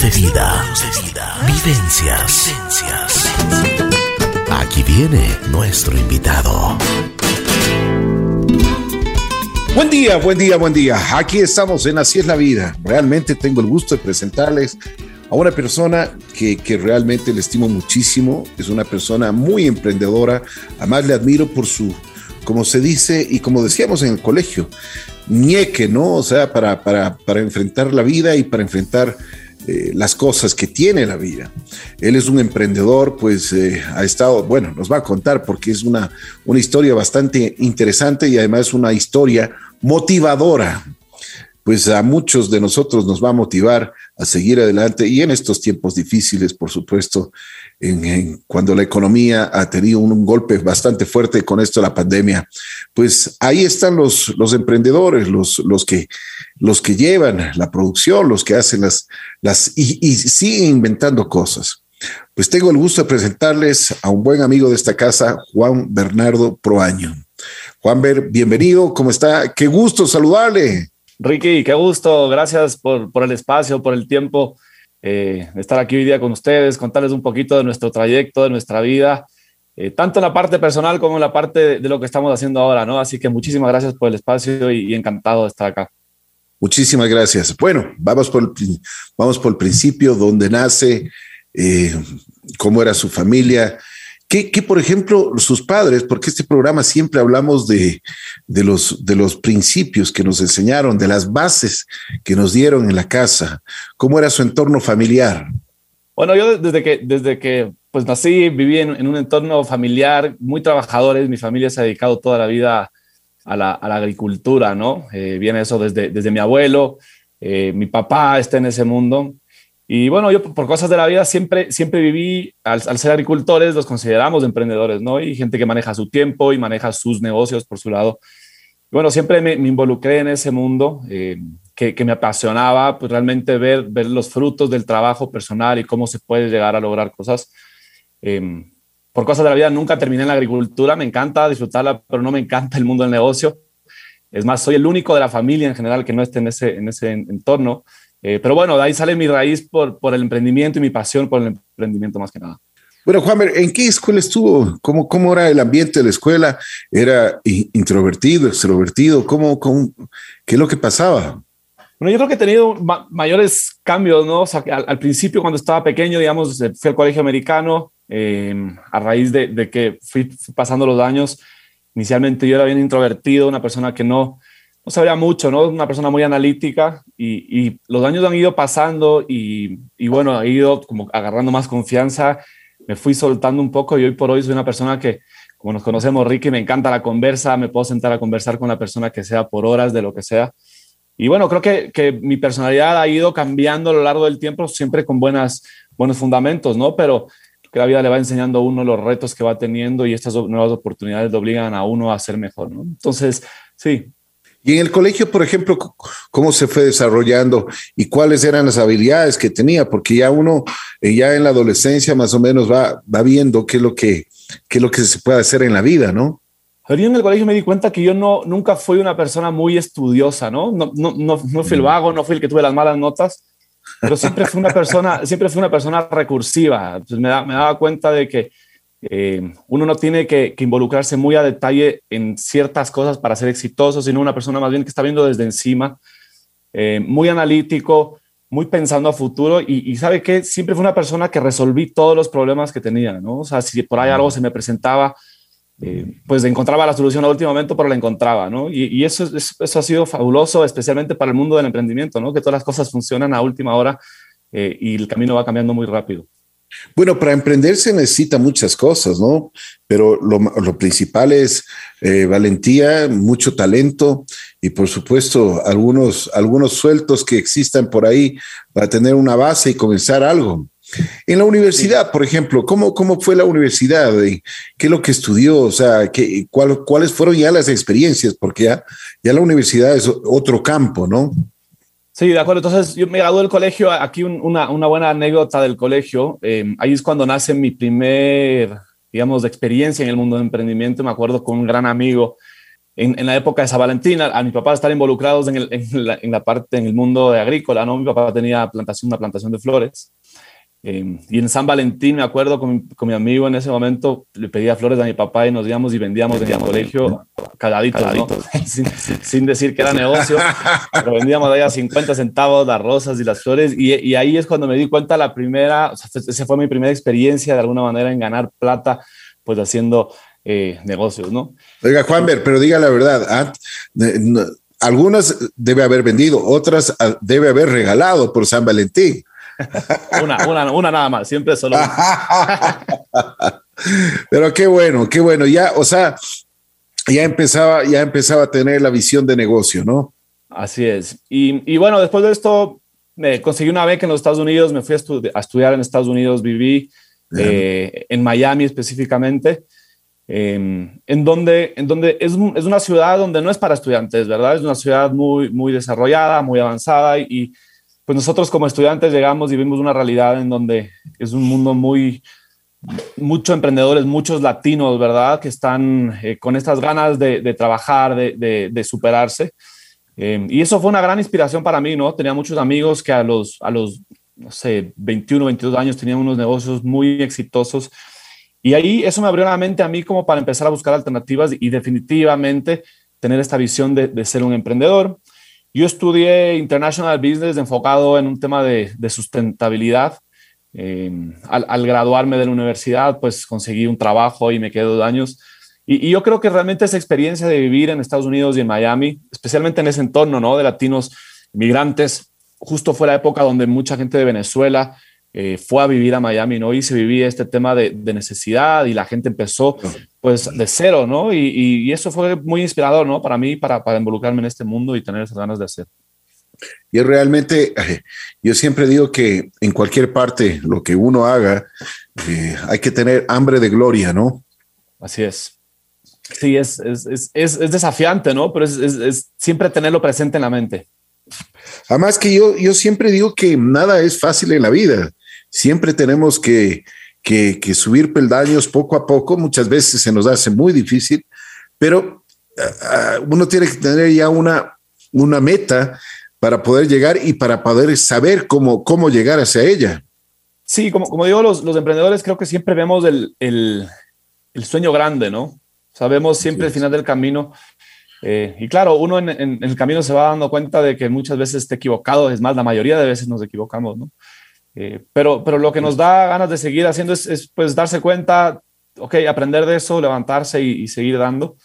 De vida. Vivencias. Aquí viene nuestro invitado. Buen día, buen día, buen día. Aquí estamos en Así es la vida. Realmente tengo el gusto de presentarles a una persona que, que, realmente le estimo muchísimo. Es una persona muy emprendedora. Además le admiro por su, como se dice y como decíamos en el colegio, ñeque, ¿no? O sea, para, para, para enfrentar la vida y para enfrentar eh, las cosas que tiene la vida. Él es un emprendedor, pues eh, ha estado, bueno, nos va a contar porque es una, una historia bastante interesante y además una historia motivadora. Pues a muchos de nosotros nos va a motivar a seguir adelante y en estos tiempos difíciles, por supuesto, en, cuando la economía ha tenido un, golpe bastante fuerte con esto de la pandemia, pues ahí están los, los emprendedores, los, los, que, los que llevan la producción, los que hacen las, las y, y siguen inventando cosas. Pues tengo el gusto de presentarles a un buen amigo de esta casa, Juan Bernardo Proaño. Juan Ber, bienvenido, ¿cómo está? Qué gusto saludarle. Ricky, qué gusto, gracias por, por el espacio, por el tiempo eh, estar aquí hoy día con ustedes, contarles un poquito de nuestro trayecto, de nuestra vida, eh, tanto en la parte personal como en la parte de, lo que estamos haciendo ahora, ¿no? Así que muchísimas gracias por el espacio y, encantado de estar acá. Muchísimas gracias. Bueno, vamos por el, vamos por el principio, donde nace, eh, cómo era su familia, que, por ejemplo, sus padres, porque este programa siempre hablamos de, de, los, de los principios que nos enseñaron, de las bases que nos dieron en la casa, cómo era su entorno familiar. Bueno, yo desde que, desde que pues nací, viví en, un entorno familiar muy trabajadores, mi familia se ha dedicado toda la vida a la, a la agricultura, ¿no? Eh, viene eso desde, desde mi abuelo, eh, mi papá está en ese mundo y bueno, yo por cosas de la vida siempre, siempre viví, al, ser agricultores, los consideramos emprendedores, ¿no? Y gente que maneja su tiempo y maneja sus negocios por su lado. Bueno, siempre me, involucré en ese mundo eh, que, me apasionaba, pues realmente ver, ver los frutos del trabajo personal y cómo se puede llegar a lograr cosas. Eh, por cosas de la vida nunca terminé en la agricultura, me encanta disfrutarla, pero no me encanta el mundo del negocio. Es más, soy el único de la familia en general que no esté en ese, en ese entorno. Eh, pero bueno, de ahí sale mi raíz por, por el emprendimiento y mi pasión por el emprendimiento más que nada. Bueno, Juan, ¿en qué escuela estuvo? ¿Cómo, ¿Cómo era el ambiente de la escuela? ¿Era introvertido, extrovertido? ¿Cómo, cómo, ¿Qué es lo que pasaba? Bueno, yo creo que he tenido mayores cambios, ¿no? O sea, al, principio, cuando estaba pequeño, digamos, eh, fui al colegio americano, eh, a raíz de, de que fui pasando los años. Inicialmente yo era bien introvertido, una persona que no, no sabía mucho, ¿no? Una persona muy analítica y, los años han ido pasando y, bueno, he ido como agarrando más confianza, me fui soltando un poco y hoy por hoy soy una persona que, como nos conocemos, Ricky, me encanta la conversa, me puedo sentar a conversar con la persona que sea por horas, de lo que sea. Y bueno, creo que, que mi personalidad ha ido cambiando a lo largo del tiempo, siempre con buenas, buenos fundamentos, ¿no? Pero que la vida le va enseñando a uno los retos que va teniendo y estas nuevas oportunidades le obligan a uno a ser mejor, ¿no? Entonces, sí, y en el colegio, por ejemplo, ¿cómo se fue desarrollando y cuáles eran las habilidades que tenía? Porque ya uno, eh, ya en la adolescencia más o menos va, va viendo qué es, lo que, qué es lo que se puede hacer en la vida, ¿no? Yo en el colegio me di cuenta que yo no, nunca fui una persona muy estudiosa, ¿no? No, no, no, no fui el mm. vago, no fui el que tuve las malas notas, pero siempre fui una persona, siempre fui una persona recursiva. Entonces me, da, me daba cuenta de que eh, uno no tiene que, involucrarse muy a detalle en ciertas cosas para ser exitoso, sino una persona más bien que está viendo desde encima, eh, muy analítico, muy pensando a futuro y, sabe que siempre fue una persona que resolví todos los problemas que tenía, ¿no? O sea, si por ahí algo se me presentaba, eh, pues encontraba la solución a último momento, pero la encontraba. Y, eso, eso ha sido fabuloso, especialmente para el mundo del emprendimiento, ¿no? Que todas las cosas funcionan a última hora y el camino va cambiando muy rápido. Bueno, para emprender se necesita muchas cosas, ¿no? Pero lo, principal es eh, valentía, mucho talento y por supuesto algunos, algunos sueltos que existan por ahí para tener una base y comenzar algo. En la universidad, por ejemplo, ¿cómo, cómo fue la universidad? ¿Qué es lo que estudió? O sea, ¿qué, ¿cuáles fueron ya las experiencias? Porque ya, ya la universidad es otro campo, ¿no? Sí, de acuerdo. Entonces, yo me gradué del colegio. Aquí una, buena anécdota del colegio. Eh, ahí es cuando nace mi primer, digamos, experiencia en el mundo del emprendimiento. Me acuerdo con un gran amigo en, la época de San Valentín, a, mi papá estar involucrados en, en, la, parte, en el mundo de agrícola, ¿no? Mi papá tenía plantación, una plantación de flores. Em, y en San Valentín, me acuerdo con, con, mi amigo en ese momento, le pedía flores a mi papá y nos íbamos y vendíamos en el colegio caladitos, sin, sin, decir que era negocio, pero vendíamos ahí a 50 centavos las rosas y las flores. Y, y ahí es cuando me di cuenta la primera, o sea, esa fue mi primera experiencia de alguna manera en ganar plata, pues haciendo eh, negocios, ¿no? Oiga, Juanber, pero diga la verdad, ¿ah? algunas debe haber vendido, otras ah, debe haber regalado por San Valentín. Una, una, una nada más, siempre solo. pero qué bueno, qué bueno, ya, o sea, ya empezaba, ya empezaba a tener la visión de negocio, ¿no? Así es. Y, y bueno, después de esto, me conseguí una beca en los Estados Unidos, me fui a, estudiar en Estados Unidos, viví eh, en Miami específicamente. Em, en donde, en donde es, es, una ciudad donde no es para estudiantes, ¿verdad? Es una ciudad muy, muy desarrollada, muy avanzada y, pues nosotros como estudiantes llegamos y vimos una realidad en donde es un mundo muy, muchos emprendedores, muchos latinos, ¿verdad? Que están eh, con estas ganas de, trabajar, de, de, superarse. Em, y eso fue una gran inspiración para mí, ¿no? Tenía muchos amigos que a los, a los, no sé, 21, 22 años tenían unos negocios muy exitosos y ahí eso me abrió la mente a mí como para empezar a buscar alternativas y definitivamente tener esta visión de, ser un emprendedor. Yo estudié International Business enfocado en un tema de, sustentabilidad. Em, al, graduarme de la universidad, pues conseguí un trabajo y me quedé dos años. Y, y, yo creo que realmente esa experiencia de vivir en Estados Unidos y en Miami, especialmente en ese entorno ¿no? de latinos migrantes, justo fue la época donde mucha gente de Venezuela eh, fue a vivir a Miami, ¿no? Y se vivía este tema de, necesidad y la gente empezó pues de cero, ¿no? Y, eso fue muy inspirador, ¿no? Para mí, para, para, involucrarme en este mundo y tener esas ganas de hacer. Y realmente, yo siempre digo que en cualquier parte, lo que uno haga, eh, hay que tener hambre de gloria, ¿no? Así es. Sí, es, es, es, es desafiante, ¿no? Pero es, siempre tenerlo presente en la mente. Además que yo, yo siempre digo que nada es fácil en la vida. Siempre tenemos que, subir peldaños poco a poco. Muchas veces se nos hace muy difícil, pero ah, ah, uno tiene que tener ya una, una meta para poder llegar y para poder saber cómo, cómo llegar hacia ella. Sí, como, como digo, los, emprendedores creo que siempre vemos el, sueño grande, ¿no? Sabemos siempre el final del camino. Eh, y claro, uno en, en, el camino se va dando cuenta de que muchas veces está equivocado, es más, la mayoría de veces nos equivocamos, ¿no? Eh, pero, pero lo que nos da ganas de seguir haciendo es, pues darse cuenta, ok, aprender de eso, levantarse y, seguir dando,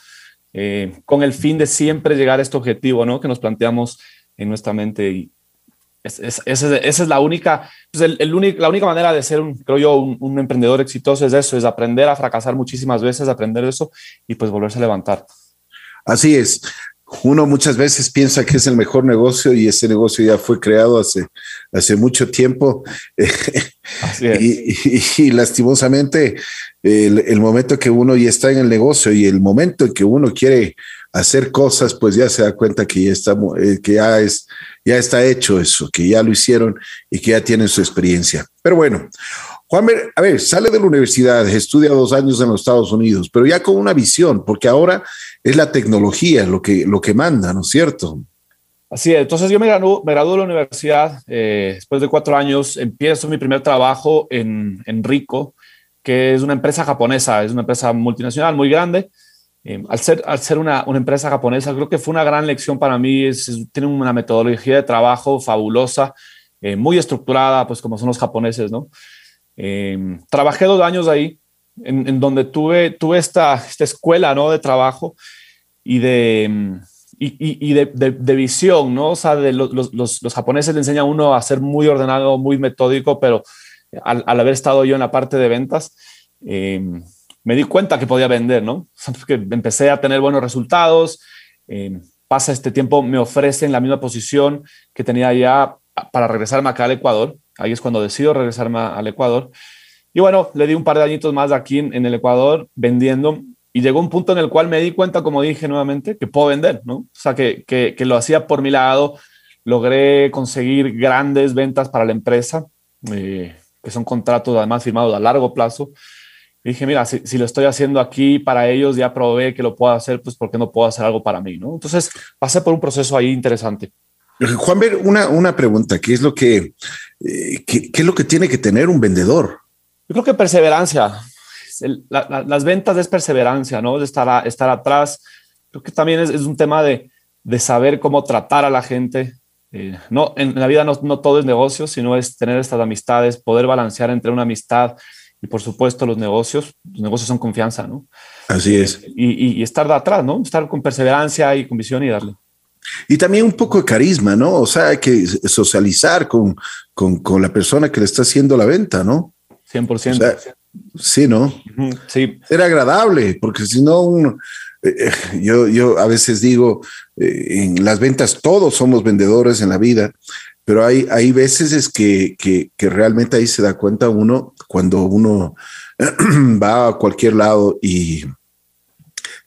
eh, con el fin de siempre llegar a este objetivo, ¿no? Que nos planteamos en nuestra mente y es, es, esa es la única, pues el, el la única manera de ser, un, creo yo, un, un, emprendedor exitoso es eso, es aprender a fracasar muchísimas veces, aprender eso y pues volverse a levantar. Así es uno muchas veces piensa que es el mejor negocio y ese negocio ya fue creado hace, hace mucho tiempo. y, lastimosamente, el, momento que uno ya está en el negocio y el momento en que uno quiere hacer cosas, pues ya se da cuenta que ya está, eh, que ya es, ya está hecho eso, que ya lo hicieron y que ya tienen su experiencia. Pero bueno, Juan, a ver, sale de la universidad, estudia dos años en los Estados Unidos, pero ya con una visión, porque ahora es la tecnología lo que, lo que manda, ¿no es cierto? Así es, entonces yo me gradué, me de la universidad, eh, después de cuatro años empiezo mi primer trabajo en, en, Rico, que es una empresa japonesa, es una empresa multinacional muy grande. Eh, al ser, al ser una, una, empresa japonesa, creo que fue una gran lección para mí, es, tiene una metodología de trabajo fabulosa, eh, muy estructurada, pues como son los japoneses, ¿no? Em, trabajé dos años ahí, en, donde tuve, tuve esta, esta, escuela ¿no? de trabajo y de, em, y, de, de, visión, ¿no? O sea, de los, los, japoneses le enseñan a uno a ser muy ordenado, muy metódico, pero al, haber estado yo en la parte de ventas, em, me di cuenta que podía vender, ¿no? que empecé a tener buenos resultados, pasa este tiempo, me ofrecen la misma posición que tenía ya para regresarme acá al Ecuador, Ahí es cuando decido regresarme al Ecuador. Y bueno, le di un par de añitos más aquí en, el Ecuador vendiendo y llegó un punto en el cual me di cuenta, como dije nuevamente, que puedo vender, ¿no? O sea, que, que, lo hacía por mi lado, logré conseguir grandes ventas para la empresa, eh, que son contratos además firmados a largo plazo. Y dije, mira, si, si, lo estoy haciendo aquí para ellos, ya probé que lo puedo hacer, pues ¿por qué no puedo hacer algo para mí? ¿no? Entonces pasé por un proceso ahí interesante. Juan, ver, una, una pregunta, ¿qué es lo que, eh, qué, qué, es lo que tiene que tener un vendedor? Yo creo que perseverancia. El, la, la, las ventas es perseverancia, ¿no? De estar, a, estar atrás. Creo que también es, es un tema de, de, saber cómo tratar a la gente. Eh, no, en la vida no, no todo es negocio, sino es tener estas amistades, poder balancear entre una amistad y por supuesto los negocios. Los negocios son confianza, ¿no? Así es. Y, y, y estar de atrás, ¿no? Estar con perseverancia y con visión y darle. Y también un poco de carisma, ¿no? O sea, hay que socializar con, con, con la persona que le está haciendo la venta, ¿no? 100%. O sea, sí, ¿no? Sí. Era agradable, porque si no, uno, eh, yo, yo a veces digo, eh, en las ventas todos somos vendedores en la vida, pero hay, hay veces es que, que, que realmente ahí se da cuenta uno cuando uno va a cualquier lado y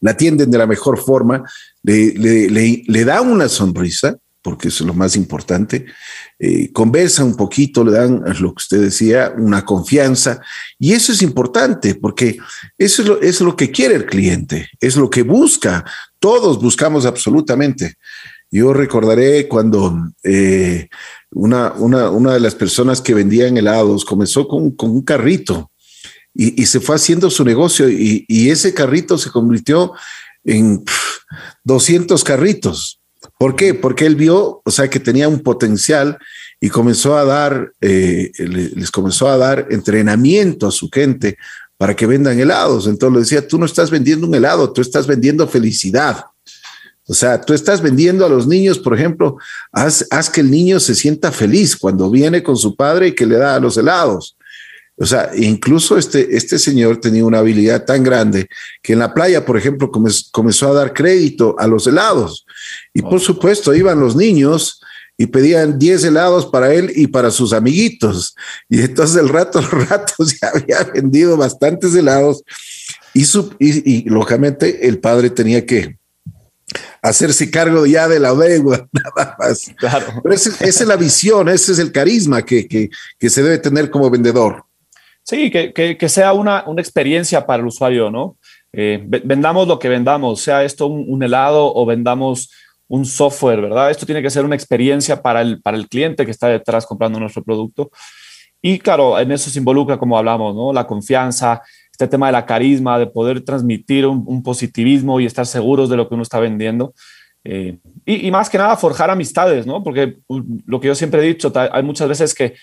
la atienden de la mejor forma, le, le, le, le da una sonrisa, porque es lo más importante, eh, conversa un poquito, le dan lo que usted decía, una confianza, y eso es importante, porque eso es lo, es lo que quiere el cliente, es lo que busca, todos buscamos absolutamente. Yo recordaré cuando eh, una, una, una, de las personas que vendían helados comenzó con, con un carrito y, se fue haciendo su negocio y, ese carrito se convirtió en pff, 200 carritos. ¿Por qué? Porque él vio, o sea, que tenía un potencial y comenzó a dar, eh, les comenzó a dar entrenamiento a su gente para que vendan helados. Entonces le decía, tú no estás vendiendo un helado, tú estás vendiendo felicidad. O sea, tú estás vendiendo a los niños, por ejemplo, haz, haz que el niño se sienta feliz cuando viene con su padre y que le da los helados. O sea, incluso este, este señor tenía una habilidad tan grande que en la playa, por ejemplo, comenzó a dar crédito a los helados. Y por supuesto, iban los niños y pedían 10 helados para él y para sus amiguitos. Y entonces el rato, el rato se había vendido bastantes helados y, su, y, y lógicamente el padre tenía que hacerse cargo ya de la deuda, nada más. Claro. Pero esa, esa es la visión, ese es el carisma que, que, que se debe tener como vendedor. Sí, que, que, sea una, una, experiencia para el usuario, ¿no? Eh, vendamos lo que vendamos, sea esto un, helado o vendamos un software, ¿verdad? Esto tiene que ser una experiencia para el, para el cliente que está detrás comprando nuestro producto. Y claro, en eso se involucra, como hablamos, ¿no? La confianza, este tema de la carisma, de poder transmitir un, un positivismo y estar seguros de lo que uno está vendiendo. Eh, y, y, más que nada, forjar amistades, ¿no? Porque uh, lo que yo siempre he dicho, hay muchas veces que,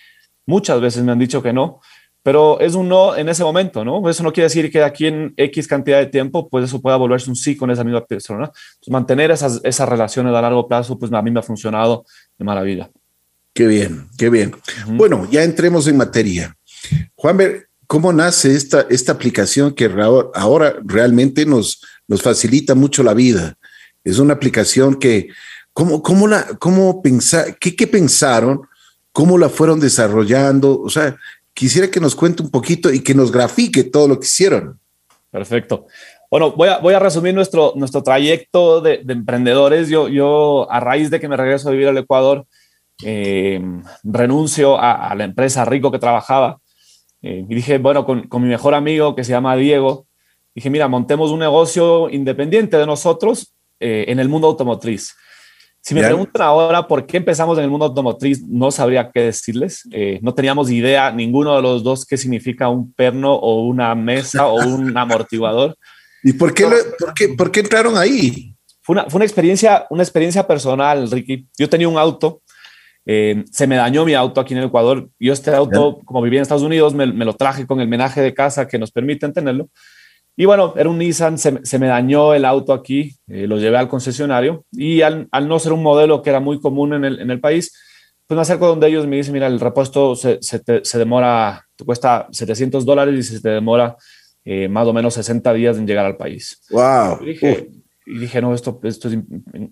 muchas veces me han dicho que no, pero es un no en ese momento, ¿no? Eso no quiere decir que aquí en X cantidad de tiempo, pues eso pueda volverse un sí con esa misma persona. Pues mantener esas, esas relaciones a largo plazo, pues a mí me ha funcionado de maravilla. Qué bien, qué bien. Uh -huh. Bueno, ya entremos en materia. Juanber, ¿cómo nace esta, esta aplicación que ahora realmente nos, nos facilita mucho la vida? Es una aplicación que, ¿cómo, cómo la, cómo pensar, qué, qué pensaron? ¿Cómo la fueron desarrollando? O sea, quisiera que nos cuente un poquito y que nos grafique todo lo que hicieron. Perfecto. Bueno, voy a, voy a resumir nuestro, nuestro trayecto de, de, emprendedores. Yo, yo, a raíz de que me regreso a vivir al Ecuador, eh, renuncio a, a, la empresa Rico que trabajaba eh, y dije, bueno, con, con, mi mejor amigo que se llama Diego, dije, mira, montemos un negocio independiente de nosotros eh, en el mundo automotriz. Si me preguntan ahora por qué empezamos en el mundo automotriz, no sabría qué decirles. Eh, no teníamos idea, ninguno de los dos, qué significa un perno o una mesa o un amortiguador. ¿Y por qué, por qué, por qué entraron ahí? Fue una, fue una, experiencia, una experiencia personal, Ricky. Yo tenía un auto, eh, se me dañó mi auto aquí en el Ecuador. Yo este auto, como vivía en Estados Unidos, me, me, lo traje con el menaje de casa que nos permiten tenerlo. Y bueno, era un Nissan, se, se me dañó el auto aquí, eh, lo llevé al concesionario y al, al, no ser un modelo que era muy común en el, en el país, pues me acerco donde ellos me dicen, mira, el repuesto se, se, te, se demora, te cuesta 700 dólares y se te demora eh, más o menos 60 días en llegar al país. Wow. Y dije, y dije no, esto, esto es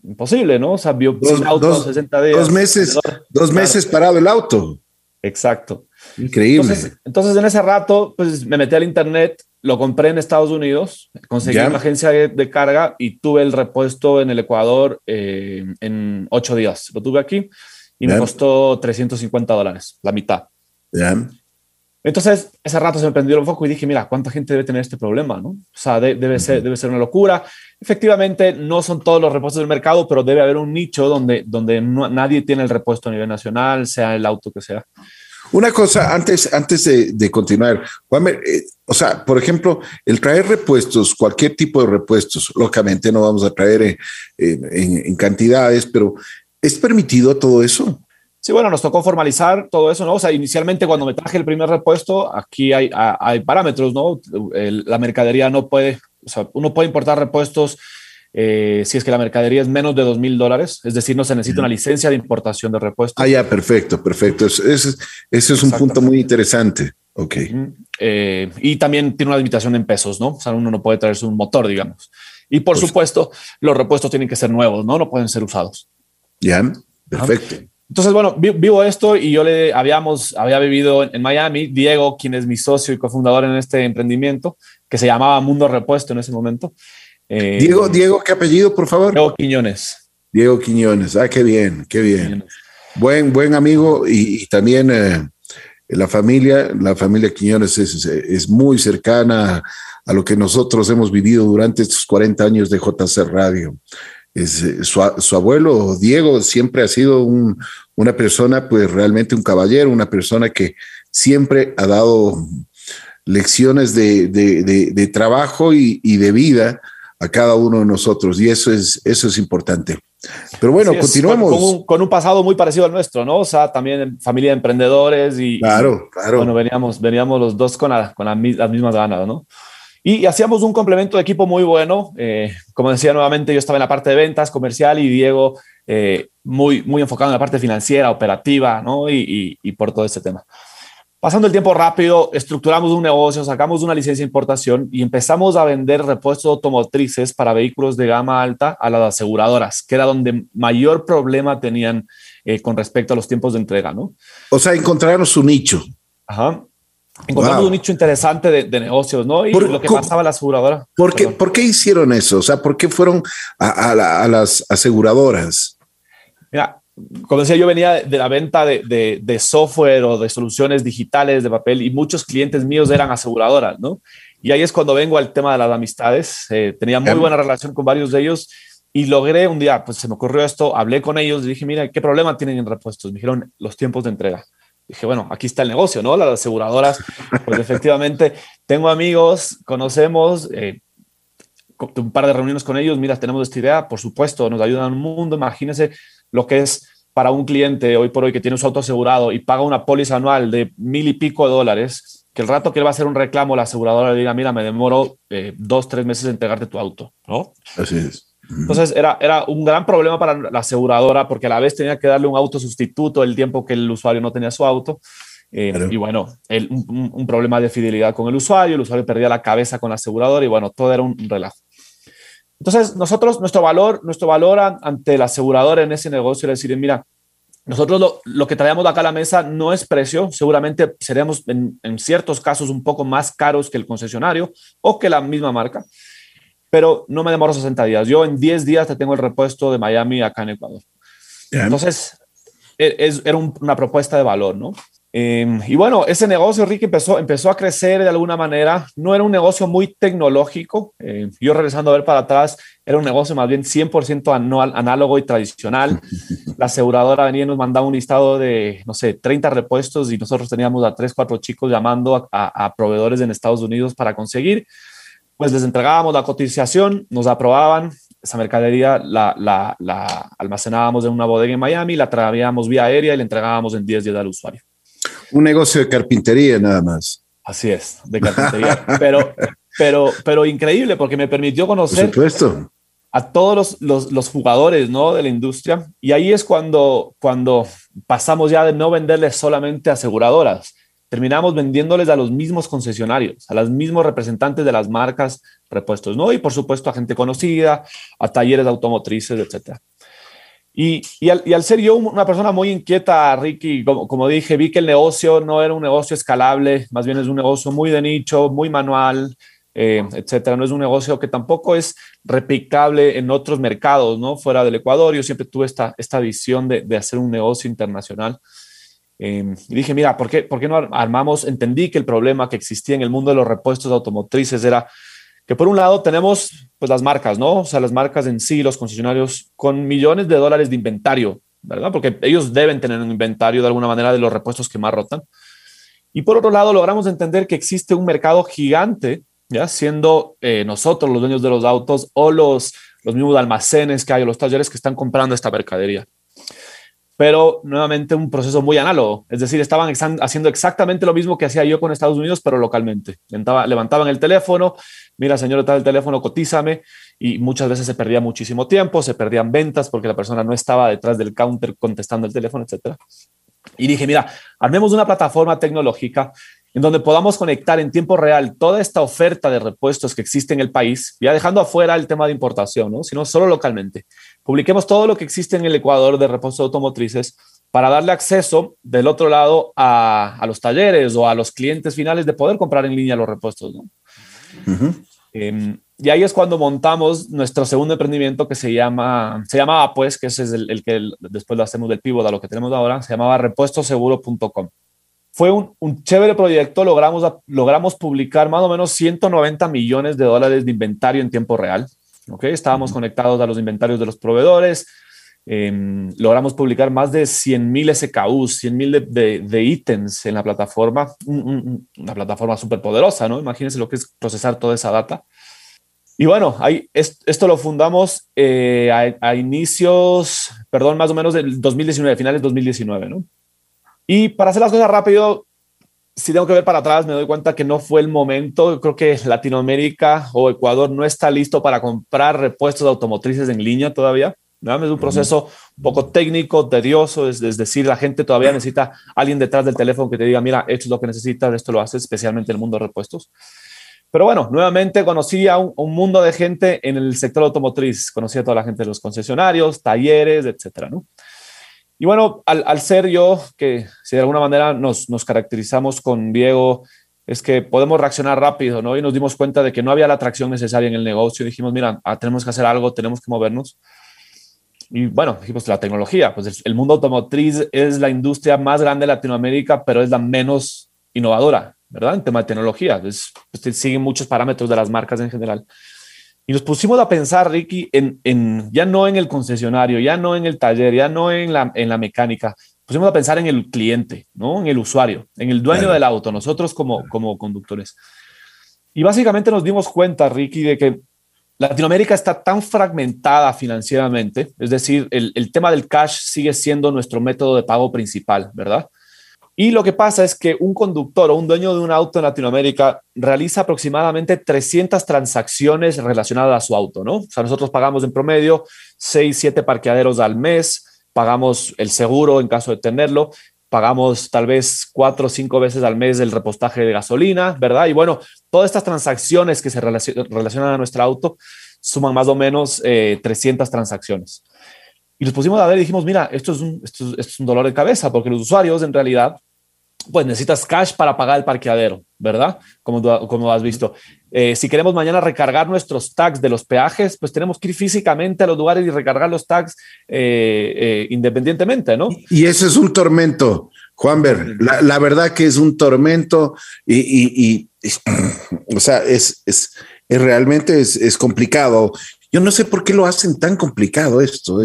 imposible, ¿no? O sea, vio dos, auto dos, 60 días. Dos meses, dos meses parado el auto. Exacto. Increíble. Entonces, entonces, en ese rato, pues me metí al internet, lo compré en Estados Unidos, conseguí ¿Ya? una agencia de, de, carga y tuve el repuesto en el Ecuador eh, en ocho días. Lo tuve aquí y ¿Ya? me costó 350 dólares, la mitad. ¿Ya? Entonces, ese rato se me prendió el foco y dije, mira, ¿cuánta gente debe tener este problema? ¿no? O sea, debe, ser, debe ser una locura. Efectivamente, no son todos los repuestos del mercado, pero debe haber un nicho donde, donde nadie tiene el repuesto a nivel nacional, sea el auto que sea. Una cosa, antes, antes de, continuar, eh, o sea, por ejemplo, el traer repuestos, cualquier tipo de repuestos, lógicamente no vamos a traer eh, en cantidades, pero ¿es permitido todo eso? Sí, bueno, nos tocó formalizar todo eso, ¿no? O sea, inicialmente cuando me traje el primer repuesto, aquí hay, hay parámetros, ¿no? la mercadería no puede, o sea, uno puede importar repuestos eh, si es que la mercadería es menos de dos mil dólares, es decir, no se necesita una licencia de importación de repuestos. Ah, ya, perfecto, perfecto. Ese, es un punto muy interesante. Ok. Eh, y también tiene una limitación en pesos, ¿no? O sea, uno no puede traerse un motor, digamos. Y por pues supuesto, los repuestos tienen que ser nuevos, ¿no? No pueden ser usados. Ya, perfecto. Entonces, bueno, vivo esto y yo le habíamos, había vivido en, Miami, Diego, quien es mi socio y cofundador en este emprendimiento, que se llamaba Mundo Repuesto en ese momento. Eh, Diego, Diego, ¿qué apellido, por favor? Diego Quiñones. Diego Quiñones, ah, qué bien, qué bien. Buen, buen amigo y, también eh, la familia, la familia Quiñones es, es, muy cercana a lo que nosotros hemos vivido durante estos 40 años de JC Radio. Es, eh, su, abuelo, Diego, siempre ha sido una persona, pues realmente un caballero, una persona que siempre ha dado lecciones de, trabajo y, de vida a cada uno de nosotros y eso es, eso es importante. Pero bueno, continuamos. Con, un, pasado muy parecido al nuestro, ¿no? O sea, también familia de emprendedores y... Claro, claro. Bueno, veníamos, veníamos los dos con, con las mismas ganas, ¿no? Y hacíamos un complemento de equipo muy bueno. Eh, como decía nuevamente, yo estaba en la parte de ventas comercial y Diego eh, muy, muy enfocado en la parte financiera, operativa, ¿no? Y, y, por todo este tema. Pasando el tiempo rápido, estructuramos un negocio, sacamos una licencia de importación y empezamos a vender repuestos automotrices para vehículos de gama alta a las aseguradoras, que era donde mayor problema tenían eh, con respecto a los tiempos de entrega, ¿no? O sea, encontraron su nicho. Ajá. Encontramos un nicho interesante de, negocios, ¿no? Y lo que pasaba a la aseguradora. ¿Por qué, ¿Por qué, hicieron eso? O sea, ¿por qué fueron a, las aseguradoras? Mira, como decía, yo venía de la venta de, software o de soluciones digitales de papel y muchos clientes míos eran aseguradoras, ¿no? Y ahí es cuando vengo al tema de las amistades. Eh, tenía muy buena relación con varios de ellos y logré un día, pues se me ocurrió esto, hablé con ellos y dije, mira, ¿qué problema tienen en repuestos? Me dijeron los tiempos de entrega dije, bueno, aquí está el negocio, ¿no? Las aseguradoras, pues efectivamente, tengo amigos, conocemos, eh, un par de reuniones con ellos, mira, tenemos esta idea, por supuesto, nos ayudan un mundo, imagínense lo que es para un cliente hoy por hoy que tiene su auto asegurado y paga una póliza anual de mil y pico de dólares, que el rato que él va a hacer un reclamo, la aseguradora le diga, mira, me demoro eh, dos, tres meses en entregarte tu auto, ¿no? Así es. Entonces era, era un gran problema para la aseguradora porque a la vez tenía que darle un auto sustituto el tiempo que el usuario no tenía su auto. Eh, y bueno, el, un, problema de fidelidad con el usuario, el usuario perdía la cabeza con la aseguradora y bueno, todo era un relajo. Entonces nosotros, nuestro valor, nuestro valor ante la aseguradora en ese negocio era decir, mira, nosotros lo, lo, que traemos acá a la mesa no es precio, seguramente seremos en, en, ciertos casos un poco más caros que el concesionario o que la misma marca, pero no me demoro 60 días. Yo en 10 días te tengo el repuesto de Miami acá en Ecuador. Entonces, e, es, era una propuesta de valor, ¿no? Em, y bueno, ese negocio, Ricky, empezó, empezó a crecer de alguna manera. No era un negocio muy tecnológico. Em, yo regresando a ver para atrás, era un negocio más bien 100% análogo y tradicional. La aseguradora venía y nos mandaba un listado de, no sé, 30 repuestos y nosotros teníamos a 3, 4 chicos llamando a, a proveedores en Estados Unidos para conseguir pues les entregábamos la cotización, nos aprobaban, esa mercadería la, la, la, almacenábamos en una bodega en Miami, la traíamos vía aérea y la entregábamos en 10 días al usuario. Un negocio de carpintería nada más. Así es, de carpintería. pero, pero, pero increíble porque me permitió conocer a todos los, los, los, jugadores ¿no? de la industria. Y ahí es cuando, cuando pasamos ya de no venderles solamente aseguradoras, terminamos vendiéndoles a los mismos concesionarios, a los mismos representantes de las marcas repuestos, ¿no? Y por supuesto a gente conocida, a talleres automotrices, etcétera. Y, y, al, y, al, ser yo una persona muy inquieta, Ricky, como, como, dije, vi que el negocio no era un negocio escalable, más bien es un negocio muy de nicho, muy manual, eh, etcétera. No es un negocio que tampoco es replicable en otros mercados, ¿no? Fuera del Ecuador, yo siempre tuve esta, esta visión de, de hacer un negocio internacional. Em, y dije, mira, ¿por qué, ¿por qué no armamos? Entendí que el problema que existía en el mundo de los repuestos automotrices era que por un lado tenemos pues las marcas, ¿no? O sea, las marcas en sí, los concesionarios con millones de dólares de inventario, ¿verdad? Porque ellos deben tener un inventario de alguna manera de los repuestos que más rotan. Y por otro lado, logramos entender que existe un mercado gigante, ya siendo eh, nosotros los dueños de los autos o los, los mismos almacenes que hay o los talleres que están comprando esta mercadería pero nuevamente un proceso muy análogo. Es decir, estaban haciendo exactamente lo mismo que hacía yo con Estados Unidos, pero localmente. levantaban el teléfono, mira, señor, está el teléfono, cotízame, y muchas veces se perdía muchísimo tiempo, se perdían ventas porque la persona no estaba detrás del counter contestando el teléfono, etc. Y dije, mira, armemos una plataforma tecnológica en donde podamos conectar en tiempo real toda esta oferta de repuestos que existe en el país, ya dejando afuera el tema de importación, ¿no? sino solo localmente. Publiquemos todo lo que existe en el Ecuador de repuestos automotrices para darle acceso del otro lado a, los talleres o a los clientes finales de poder comprar en línea los repuestos. ¿no? Em, y ahí es cuando montamos nuestro segundo emprendimiento que se llama, se llamaba pues, que ese es el, que después lo hacemos del pivot a lo que tenemos ahora, se llamaba repuestoseguro.com fue un, chévere proyecto, logramos, logramos publicar más o menos 190 millones de dólares de inventario en tiempo real. ¿okay? Estábamos conectados a los inventarios de los proveedores, em, logramos publicar más de 100 mil SKUs, 100 mil de, ítems en la plataforma, una plataforma súper poderosa, ¿no? Imagínense lo que es procesar toda esa data. Y bueno, ahí, esto lo fundamos eh, a, a, inicios, perdón, más o menos del 2019, finales 2019, ¿no? Y para hacer las cosas rápido, si tengo que ver para atrás, me doy cuenta que no fue el momento. creo que Latinoamérica o Ecuador no está listo para comprar repuestos automotrices en línea todavía. ¿no? Es un proceso un poco técnico, tedioso, es, decir, la gente todavía necesita alguien detrás del teléfono que te diga, mira, esto es lo que necesitas, esto lo haces, especialmente en el mundo de repuestos. Pero bueno, nuevamente conocí a un, un, mundo de gente en el sector automotriz, conocí a toda la gente de los concesionarios, talleres, etcétera, ¿no? Y bueno, al, ser yo, que si de alguna manera nos, nos, caracterizamos con Diego, es que podemos reaccionar rápido, ¿no? Y nos dimos cuenta de que no había la atracción necesaria en el negocio. Dijimos, mira, ah, tenemos que hacer algo, tenemos que movernos. Y bueno, dijimos, la tecnología, pues el, mundo automotriz es la industria más grande de Latinoamérica, pero es la menos innovadora, ¿verdad? En tema de tecnología. Es, pues, siguen muchos parámetros de las marcas en general. Y nos pusimos a pensar, Ricky, en, en, ya no en el concesionario, ya no en el taller, ya no en la, en la mecánica, pusimos a pensar en el cliente, ¿no? en el usuario, en el dueño del auto, nosotros como, como conductores. Y básicamente nos dimos cuenta, Ricky, de que Latinoamérica está tan fragmentada financieramente, es decir, el, el tema del cash sigue siendo nuestro método de pago principal, ¿verdad? Y lo que pasa es que un conductor o un dueño de un auto en Latinoamérica realiza aproximadamente 300 transacciones relacionadas a su auto, ¿no? O sea, nosotros pagamos en promedio 6, 7 parqueaderos al mes, pagamos el seguro en caso de tenerlo, pagamos tal vez cuatro o cinco veces al mes el repostaje de gasolina, ¿verdad? Y bueno, todas estas transacciones que se relacionan a nuestro auto suman más o menos 300 eh, transacciones. Y nos pusimos a ver y dijimos, mira, esto es, un, esto es un dolor de cabeza porque los usuarios en realidad pues necesitas cash para pagar el parqueadero, ¿verdad? Como, como has visto. Eh, si queremos mañana recargar nuestros tags de los peajes, pues tenemos que ir físicamente a los lugares y recargar los tags eh, eh, independientemente, ¿no? Y, ese es un tormento, Juanber. La, la verdad que es un tormento y, o sea, es, es, es realmente es, es, complicado. Yo no sé por qué lo hacen tan complicado esto.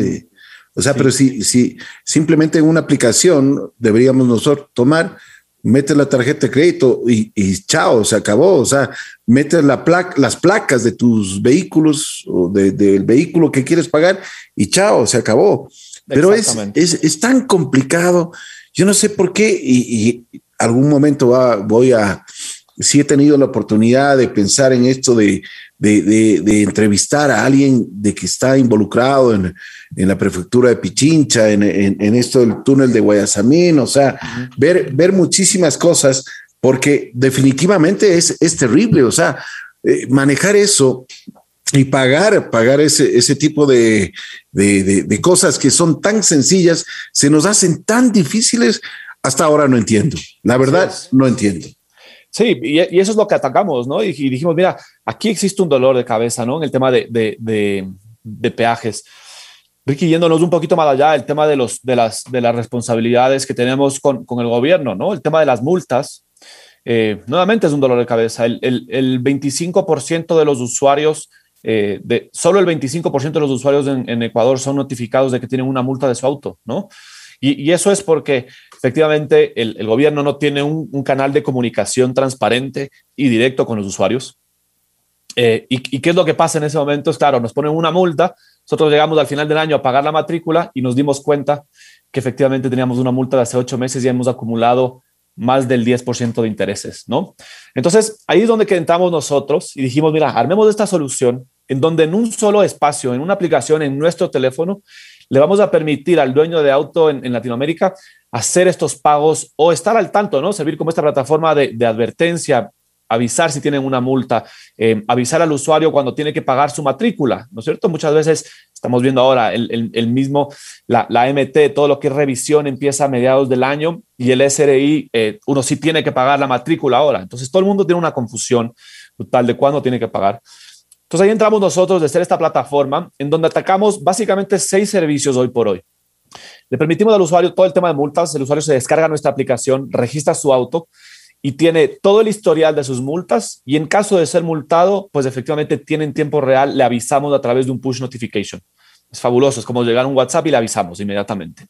O sea, pero si, si simplemente en una aplicación deberíamos nosotros tomar, metes la tarjeta de crédito y, chao, se acabó. O sea, metes la placa, las placas de tus vehículos o del vehículo que quieres pagar y chao, se acabó. Pero es, es, tan complicado. Yo no sé por qué y, algún momento va, voy a, si he tenido la oportunidad de pensar en esto de, de, entrevistar a alguien de que está involucrado en, la prefectura de Pichincha, en, esto del túnel de Guayasamín, o sea, ver, ver muchísimas cosas, porque definitivamente es, es terrible, o sea, eh, manejar eso y pagar, pagar ese, ese tipo de, de, cosas que son tan sencillas, se nos hacen tan difíciles, hasta ahora no entiendo. La verdad, no entiendo. Sí, y, eso es lo que atacamos, ¿no? Y, dijimos, mira, aquí existe un dolor de cabeza, ¿no? En el tema de, de, de, peajes. Ricky, yéndonos un poquito más allá, el tema de, los, de, las, de las responsabilidades que tenemos con, con el gobierno, ¿no? El tema de las multas, eh, nuevamente es un dolor de cabeza. El, el, el 25% de los usuarios, eh, de, solo el 25% de los usuarios en, en, Ecuador son notificados de que tienen una multa de su auto, ¿no? Y, y eso es porque efectivamente el, gobierno no tiene un, un, canal de comunicación transparente y directo con los usuarios. Eh, y, y, qué es lo que pasa en ese momento? Es claro, nos ponen una multa, nosotros llegamos al final del año a pagar la matrícula y nos dimos cuenta que efectivamente teníamos una multa de hace ocho meses y hemos acumulado más del 10% de intereses, ¿no? Entonces, ahí es donde entramos nosotros y dijimos, mira, armemos esta solución en donde en un solo espacio, en una aplicación, en nuestro teléfono, le vamos a permitir al dueño de auto en, Latinoamérica hacer estos pagos o estar al tanto, ¿no? Servir como esta plataforma de, advertencia, avisar si tienen una multa, eh, avisar al usuario cuando tiene que pagar su matrícula, ¿no es cierto? Muchas veces estamos viendo ahora el mismo, la, la, MT, todo lo que es revisión empieza a mediados del año y el SRI, eh, uno sí tiene que pagar la matrícula ahora. Entonces todo el mundo tiene una confusión total de cuándo tiene que pagar. Entonces ahí entramos nosotros de ser esta plataforma en donde atacamos básicamente seis servicios hoy por hoy. Le permitimos al usuario todo el tema de multas, el usuario se descarga nuestra aplicación, registra su auto y tiene todo el historial de sus multas y en caso de ser multado, pues efectivamente tiene en tiempo real, le avisamos a través de un push notification. Es fabuloso, es como llegar a un WhatsApp y le avisamos inmediatamente.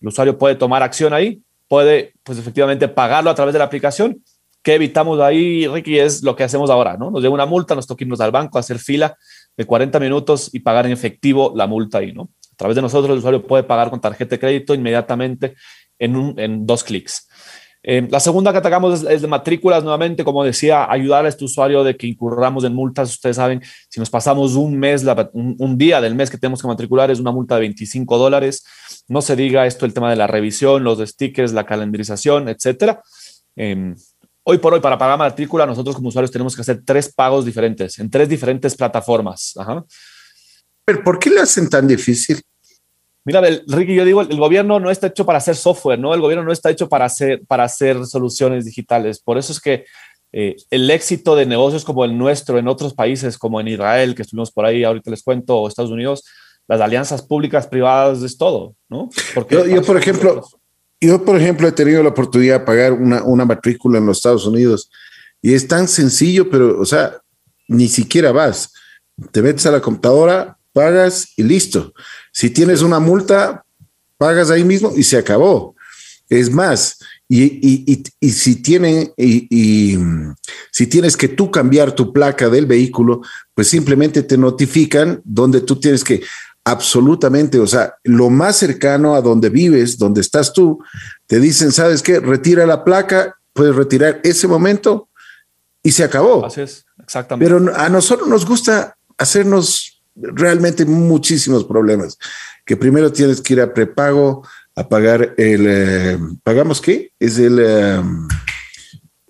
El usuario puede tomar acción ahí, puede pues efectivamente pagarlo a través de la aplicación. ¿Qué evitamos ahí, Ricky? Es lo que hacemos ahora, ¿no? Nos llega una multa, nos toca al banco, hacer fila de 40 minutos y pagar en efectivo la multa ahí, ¿no? A través de nosotros el usuario puede pagar con tarjeta de crédito inmediatamente en, un, en dos clics. Eh, la segunda que atacamos es, es, de matrículas, nuevamente, como decía, ayudar a este usuario de que incurramos en multas. Ustedes saben, si nos pasamos un mes, un, día del mes que tenemos que matricular, es una multa de 25 dólares. No se diga esto el tema de la revisión, los stickers, la calendarización, etcétera. Eh, hoy por hoy, para pagar matrícula, nosotros como usuarios tenemos que hacer tres pagos diferentes en tres diferentes plataformas. Ajá. Pero ¿por qué lo hacen tan difícil? Mira, el, Ricky, yo digo, el, el, gobierno no está hecho para hacer software, ¿no? El gobierno no está hecho para hacer, para hacer soluciones digitales. Por eso es que eh, el éxito de negocios como el nuestro en otros países, como en Israel, que estuvimos por ahí, ahorita les cuento, o Estados Unidos, las alianzas públicas privadas es todo, ¿no? Porque yo, yo por ejemplo, nosotros... yo, por ejemplo, he tenido la oportunidad de pagar una, una matrícula en los Estados Unidos y es tan sencillo, pero, o sea, ni siquiera vas. Te metes a la computadora, pagas y listo. Si tienes una multa, pagas ahí mismo y se acabó. Es más, y, y, y, y si, tienen, y, si tienes que tú cambiar tu placa del vehículo, pues simplemente te notifican donde tú tienes que absolutamente, o sea, lo más cercano a donde vives, donde estás tú, te dicen, ¿sabes qué? Retira la placa, puedes retirar ese momento y se acabó. Así es, exactamente. Pero a nosotros nos gusta hacernos realmente muchísimos problemas. Que primero tienes que ir a prepago a pagar el. Eh, ¿Pagamos qué? Es el. Eh,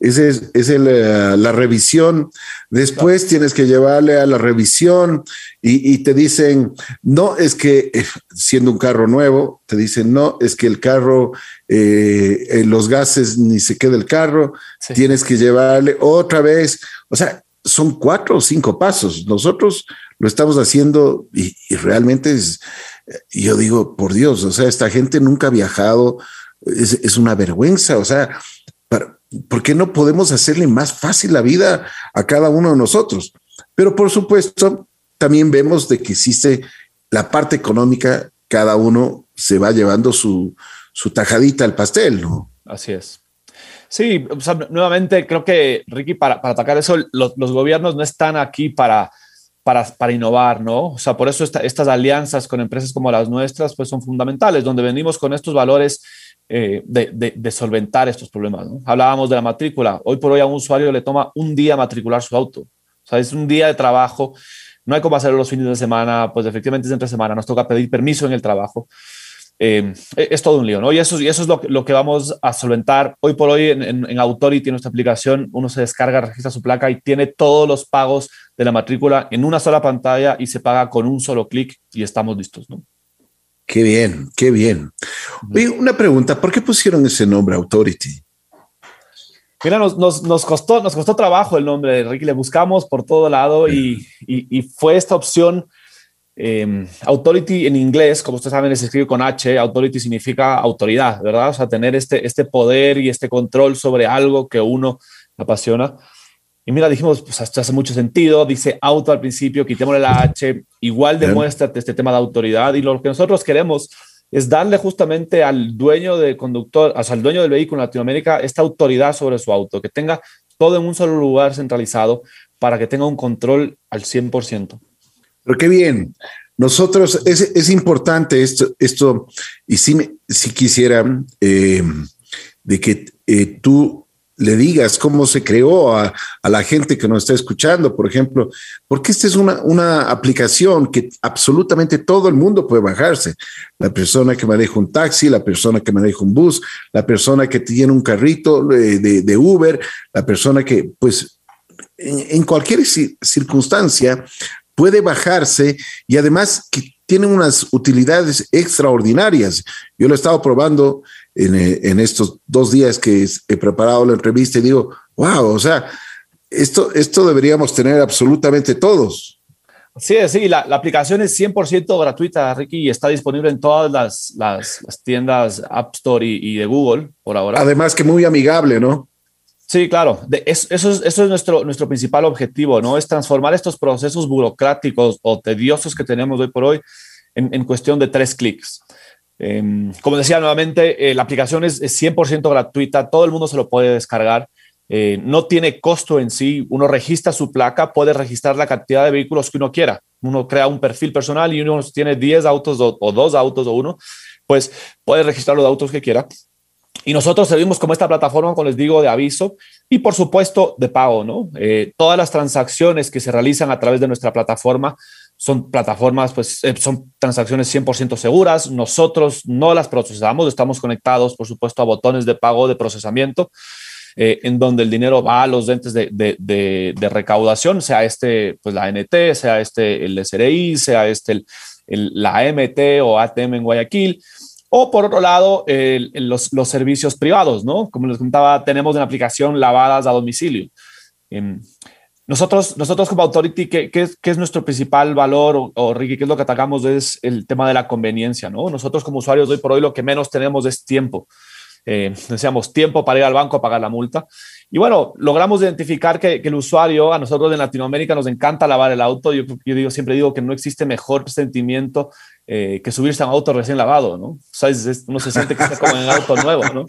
es, es, es el, uh, la revisión. Después claro. tienes que llevarle a la revisión y, y, te dicen, no, es que eh, siendo un carro nuevo, te dicen, no, es que el carro, eh, eh, los gases ni se queda el carro, sí. tienes que llevarle otra vez. O sea, son cuatro o cinco pasos. Nosotros lo estamos haciendo y, y, realmente es, yo digo, por Dios, o sea, esta gente nunca ha viajado, es, es una vergüenza, o sea, ¿por qué no podemos hacerle más fácil la vida a cada uno de nosotros? Pero por supuesto, también vemos de que existe la parte económica, cada uno se va llevando su, su tajadita al pastel, ¿no? Así es. Sí, nuevamente creo que, Ricky, para, para atacar eso, los, los, gobiernos no están aquí para, para, para innovar, ¿no? O sea, por eso esta, estas alianzas con empresas como las nuestras, pues son fundamentales, donde venimos con estos valores eh, de, solventar estos problemas. Hablábamos de la matrícula. Hoy por hoy a un usuario le toma un día matricular su auto. O sea, es un día de trabajo. No hay como hacerlo los fines de semana, pues efectivamente es entre semana. Nos toca pedir permiso en el trabajo. Eh, es todo un lío, ¿no? Y eso, es lo, que vamos a solventar. Hoy por hoy en, en, en, Authority, nuestra aplicación, uno se descarga, registra su placa y tiene todos los pagos de la matrícula en una sola pantalla y se paga con un solo clic y estamos listos. Qué bien, qué bien. Oye, una pregunta, ¿por qué pusieron ese nombre Authority? Mira, nos, nos, nos, costó, nos costó trabajo el nombre, Ricky, le buscamos por todo lado y, y, y fue esta opción Em, authority en inglés, como ustedes saben, se escribe con H. Authority significa autoridad, ¿verdad? O sea, tener este, este poder y este control sobre algo que uno apasiona. Y mira, dijimos, pues esto hace mucho sentido. Dice auto al principio, quitémosle la H. Igual demuestra este tema de autoridad. Y lo que nosotros queremos es darle justamente al dueño del conductor, o sea, al dueño del vehículo en Latinoamérica, esta autoridad sobre su auto, que tenga todo en un solo lugar centralizado para que tenga un control al 100%. Pero qué bien. Nosotros, es, es importante esto, esto, y si, si quisiera eh, de que eh, tú le digas cómo se creó a, a, la gente que nos está escuchando, por ejemplo, porque esta es una, una aplicación que absolutamente todo el mundo puede bajarse. La persona que maneja un taxi, la persona que maneja un bus, la persona que tiene un carrito de, de, de Uber, la persona que, pues, en, cualquier circunstancia puede bajarse y además que tiene unas utilidades extraordinarias. Yo lo he estado probando en, en, estos dos días que he preparado la entrevista y digo, wow, o sea, esto, esto deberíamos tener absolutamente todos. Sí, sí, la, la aplicación es 100% gratuita, Ricky, y está disponible en todas las, las, las tiendas App Store y, y, de Google por ahora. Además que muy amigable, ¿no? Sí, claro. De, eso, es, eso es nuestro, nuestro principal objetivo, ¿no? Es transformar estos procesos burocráticos o tediosos que tenemos hoy por hoy en, en cuestión de tres clics. Eh, como decía nuevamente, eh, la aplicación es, es, 100% gratuita, todo el mundo se lo puede descargar. Eh, no tiene costo en sí, uno registra su placa, puede registrar la cantidad de vehículos que uno quiera. Uno crea un perfil personal y uno tiene 10 autos o, o dos autos o uno, pues puede registrar los autos que quiera y nosotros servimos como esta plataforma, como les digo, de aviso y por supuesto de pago, ¿no? Eh, todas las transacciones que se realizan a través de nuestra plataforma son plataformas, pues eh, son transacciones 100% seguras. Nosotros no las procesamos, estamos conectados, por supuesto, a botones de pago de procesamiento. Eh, en donde el dinero va a los entes de, de, de, de, recaudación, sea este, pues la NT, sea este el SRI, sea este el, el, la MT o ATM en Guayaquil, o por otro lado, los, los, servicios privados, ¿no? Como les contaba, tenemos una aplicación lavadas a domicilio. Eh, nosotros, nosotros como Authority, ¿qué, qué, qué es nuestro principal valor? O, o, Ricky, ¿qué es lo que atacamos? Es el tema de la conveniencia, ¿no? Nosotros como usuarios hoy por hoy lo que menos tenemos es tiempo. Eh, decíamos tiempo para ir al banco a pagar la multa. Y bueno, logramos identificar que, que, el usuario, a nosotros en Latinoamérica nos encanta lavar el auto. Yo, yo digo, siempre digo que no existe mejor sentimiento eh, que subirse a un auto recién lavado, ¿no? O sea, es, uno se siente que está como en un auto nuevo, ¿no?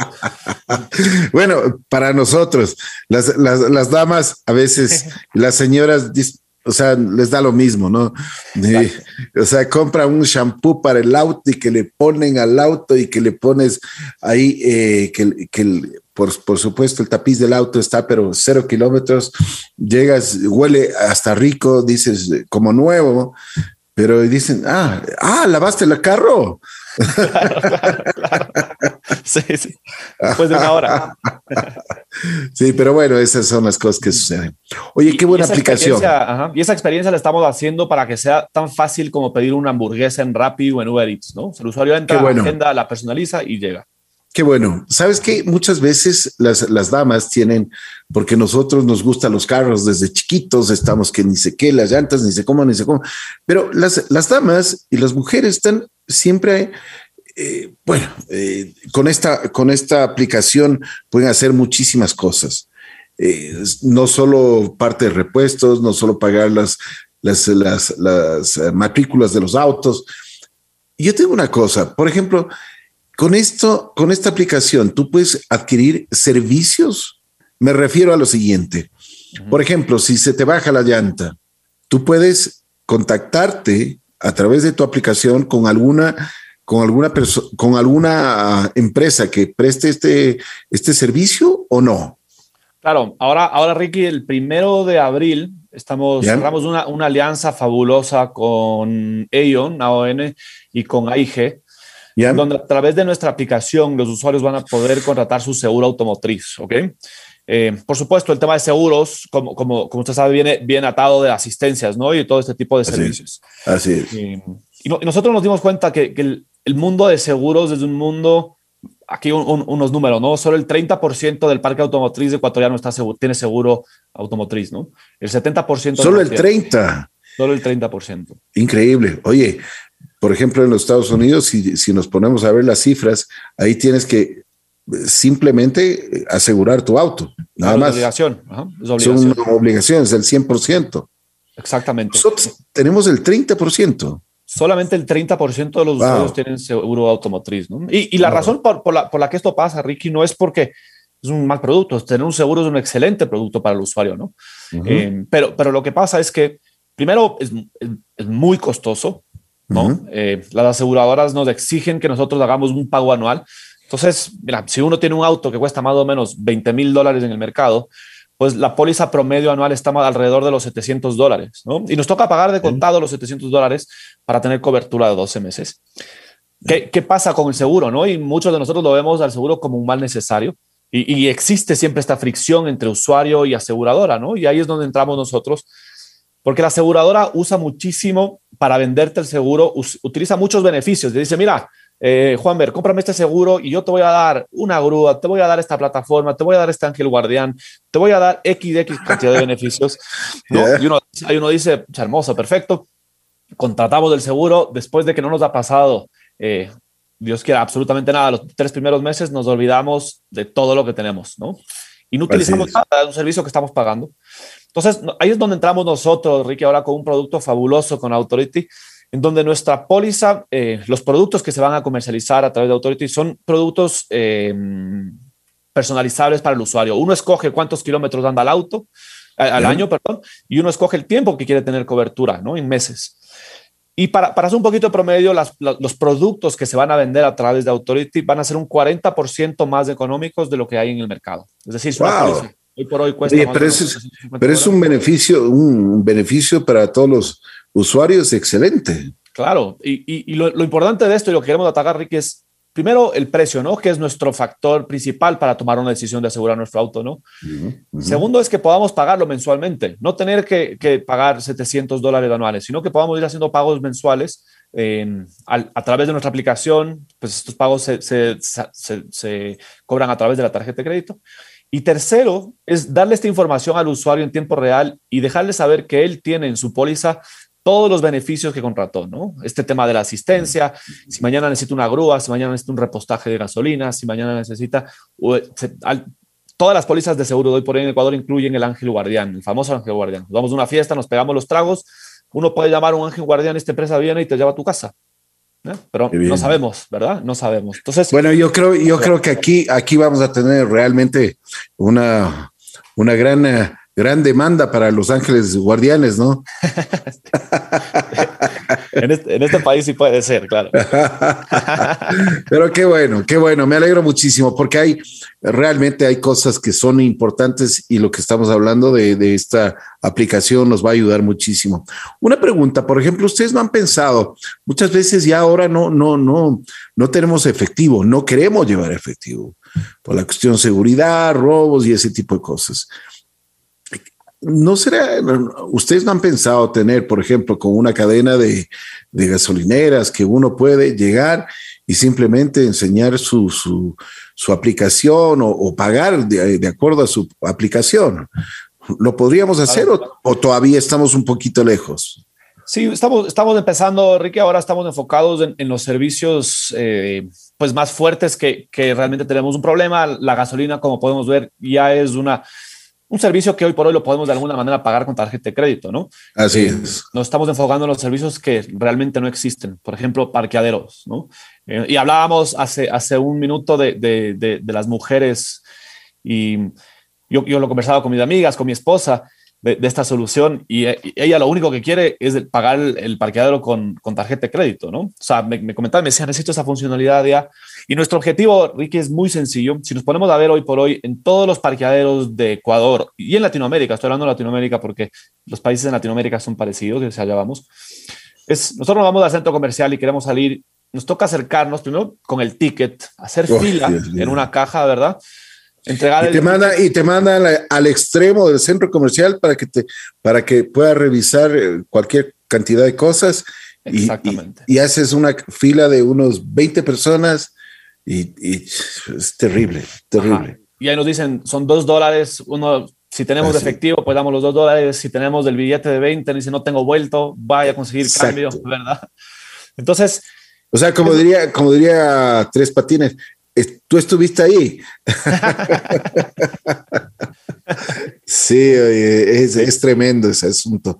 bueno, para nosotros, las, las, las damas, a veces, las señoras, o sea, les da lo mismo, ¿no? O sea, compra un shampoo para el auto y que le ponen al auto y que le pones ahí, eh, que, que por, por, supuesto el tapiz del auto está, pero cero kilómetros, llegas, huele hasta rico, dices como nuevo, pero dicen, ah, ah, lavaste el carro. Claro, claro, claro. Sí, sí. Después de una hora. Sí, pero bueno, esas son las cosas que suceden. Oye, qué buena aplicación. Ajá, y esa experiencia la estamos haciendo para que sea tan fácil como pedir una hamburguesa en Rappi o en Uber Eats, ¿no? O sea, el usuario entra bueno. a la agenda, la personaliza y llega. Qué bueno. Sabes que muchas veces las, las, damas tienen, porque nosotros nos gustan los carros desde chiquitos, estamos que ni sé qué, las llantas, ni sé cómo, ni sé cómo, pero las, las damas y las mujeres están siempre, eh, bueno, eh, con, esta, con esta aplicación pueden hacer muchísimas cosas. Eh, no solo parte de repuestos, no solo pagar las, las, las, las matrículas de los autos. Yo tengo una cosa, por ejemplo, con esto, con esta aplicación, tú puedes adquirir servicios. Me refiero a lo siguiente. Por ejemplo, si se te baja la llanta, tú puedes contactarte a través de tu aplicación con alguna con alguna persona con alguna empresa que preste este este servicio o no. Claro, ahora ahora Ricky, el primero de abril estamos cerramos una, una alianza fabulosa con Aon, AON y con AIG Yeah. donde a través de nuestra aplicación los usuarios van a poder contratar su seguro automotriz, ¿ok? Eh, por supuesto, el tema de seguros, como, como, como usted sabe, viene bien atado de asistencias, ¿no? Y todo este tipo de Así servicios. Es. Así es. Y, y, no, y, nosotros nos dimos cuenta que, que el, el, mundo de seguros es un mundo, aquí un, un, unos números, ¿no? Solo el 30% del parque automotriz ecuatoriano está seguro, tiene seguro automotriz, ¿no? El 70%... Solo el 30%. Solo el 30%. Increíble. Oye, por ejemplo, en los Estados Unidos, si, si nos ponemos a ver las cifras, ahí tienes que simplemente asegurar tu auto. Nada más. Obligación. Es obligación. Es una obligación, es el 100%. Exactamente. Nosotros tenemos el 30%. Solamente el 30% de los usuarios tienen seguro automotriz. ¿no? Y, y, la razón por, por, la, por, la, que esto pasa, Ricky, no es porque es un mal producto. Tener un seguro es un excelente producto para el usuario, ¿no? eh, pero, pero lo que pasa es que, primero, es, es, es muy costoso. ¿No? eh, las aseguradoras nos exigen que nosotros hagamos un pago anual. Entonces, mira, si uno tiene un auto que cuesta más o menos 20 mil dólares en el mercado, pues la póliza promedio anual está alrededor de los 700 dólares, ¿no? Y nos toca pagar de contado los 700 dólares para tener cobertura de 12 meses. ¿Qué, ¿Qué, pasa con el seguro, no? Y muchos de nosotros lo vemos al seguro como un mal necesario. Y, y, existe siempre esta fricción entre usuario y aseguradora, ¿no? Y ahí es donde entramos nosotros, porque la aseguradora usa muchísimo para venderte el seguro, utiliza muchos beneficios. Le dice, mira, eh, Juanber, cómprame este seguro y yo te voy a dar una grúa, te voy a dar esta plataforma, te voy a dar este ángel guardián, te voy a dar X, X cantidad de beneficios. ¿no? Yeah. Y uno, uno dice, hermoso, perfecto, contratamos el seguro después de que no nos ha pasado, eh, Dios quiera, absolutamente nada. Los tres primeros meses nos olvidamos de todo lo que tenemos, ¿no? Y no utilizamos nada de un servicio que estamos pagando. Entonces, ahí es donde entramos nosotros, Ricky, ahora con un producto fabuloso con Authority en donde nuestra póliza, eh, los productos que se van a comercializar a través de Authority son productos eh, personalizables para el usuario. Uno escoge cuántos kilómetros anda el auto al año, perdón, y uno escoge el tiempo que quiere tener cobertura, ¿no? En meses. Y para, para hacer un poquito de promedio, las, la, los productos que se van a vender a través de Authority van a ser un 40% más económicos de lo que hay en el mercado. Es decir, es una wow. Hoy por hoy cuesta. Oye, pero, es, pero es un beneficio, un beneficio para todos los usuarios excelente. Claro, y, y, y lo, lo, importante de esto y lo que queremos atacar, Ricky, es primero el precio, ¿no? Que es nuestro factor principal para tomar una decisión de asegurar nuestro auto, ¿no? Uh -huh, uh -huh. Segundo es que podamos pagarlo mensualmente, no tener que, que pagar 700 dólares anuales, sino que podamos ir haciendo pagos mensuales a, a, través de nuestra aplicación, pues estos pagos se, se, se, se cobran a través de la tarjeta de crédito. Y tercero, es darle esta información al usuario en tiempo real y dejarle saber que él tiene en su póliza todos los beneficios que contrató, ¿no? Este tema de la asistencia, si mañana necesita una grúa, si mañana necesita un repostaje de gasolina, si mañana necesita... Todas las pólizas de seguro de hoy por hoy en Ecuador incluyen el ángel guardián, el famoso ángel guardián. Nos vamos a una fiesta, nos pegamos los tragos, uno puede llamar a un ángel guardián, esta empresa viene y te lleva a tu casa. ¿Eh? Pero no sabemos, ¿verdad? No sabemos. Entonces, bueno, yo creo, yo creo que aquí, aquí vamos a tener realmente una, una gran uh, gran demanda para los ángeles guardianes, ¿no? en, este, en, este, país sí puede ser, claro. Pero qué bueno, qué bueno, me alegro muchísimo porque hay realmente hay cosas que son importantes y lo que estamos hablando de, de esta aplicación nos va a ayudar muchísimo. Una pregunta, por ejemplo, ustedes no han pensado, muchas veces ya ahora no, no, no, no tenemos efectivo, no queremos llevar efectivo por la cuestión de seguridad, robos y ese tipo de cosas. ¿No será, ustedes no han pensado tener, por ejemplo, con una cadena de, de gasolineras que uno puede llegar y simplemente enseñar su, su, su aplicación o, o pagar de, de, acuerdo a su aplicación? ¿Lo podríamos hacer o, o, todavía estamos un poquito lejos? Sí, estamos, estamos empezando, Ricky, ahora estamos enfocados en, en los servicios eh, pues más fuertes que, que realmente tenemos un problema. La gasolina, como podemos ver, ya es una un servicio que hoy por hoy lo podemos de alguna manera pagar con tarjeta de crédito, ¿no? Así eh, es. Nos estamos enfocando en los servicios que realmente no existen, por ejemplo, parqueaderos, ¿no? Eh, y hablábamos hace, hace un minuto de, de, de, de las mujeres y yo, yo, lo conversaba con mis amigas, con mi esposa, de, esta solución y, y, ella lo único que quiere es pagar el, el parqueadero con, con, tarjeta de crédito, ¿no? O sea, me, me comentaba, me decía, necesito esa funcionalidad ya. Y nuestro objetivo, Ricky, es muy sencillo. Si nos ponemos a ver hoy por hoy en todos los parqueaderos de Ecuador y en Latinoamérica, estoy hablando de Latinoamérica porque los países en Latinoamérica son parecidos, y allá vamos. Es, nosotros nos vamos al centro comercial y queremos salir, nos toca acercarnos primero con el ticket, hacer oh, fila Dios en Dios. una caja, ¿verdad? Entregar y, te el... manda, y te manda al, al, extremo del centro comercial para que, te, para que pueda revisar eh, cualquier cantidad de cosas. Exactamente. Y, y, y haces una fila de unos 20 personas y, es terrible, terrible. Ajá. Y ahí nos dicen, son dos dólares, uno Si tenemos efectivo, pues damos los dos dólares. Si tenemos el billete de 20, dice no tengo vuelto, vaya a conseguir cambio, ¿verdad? Entonces. O sea, como diría, como diría Tres Patines, tú estuviste ahí. sí, es, es, tremendo ese asunto.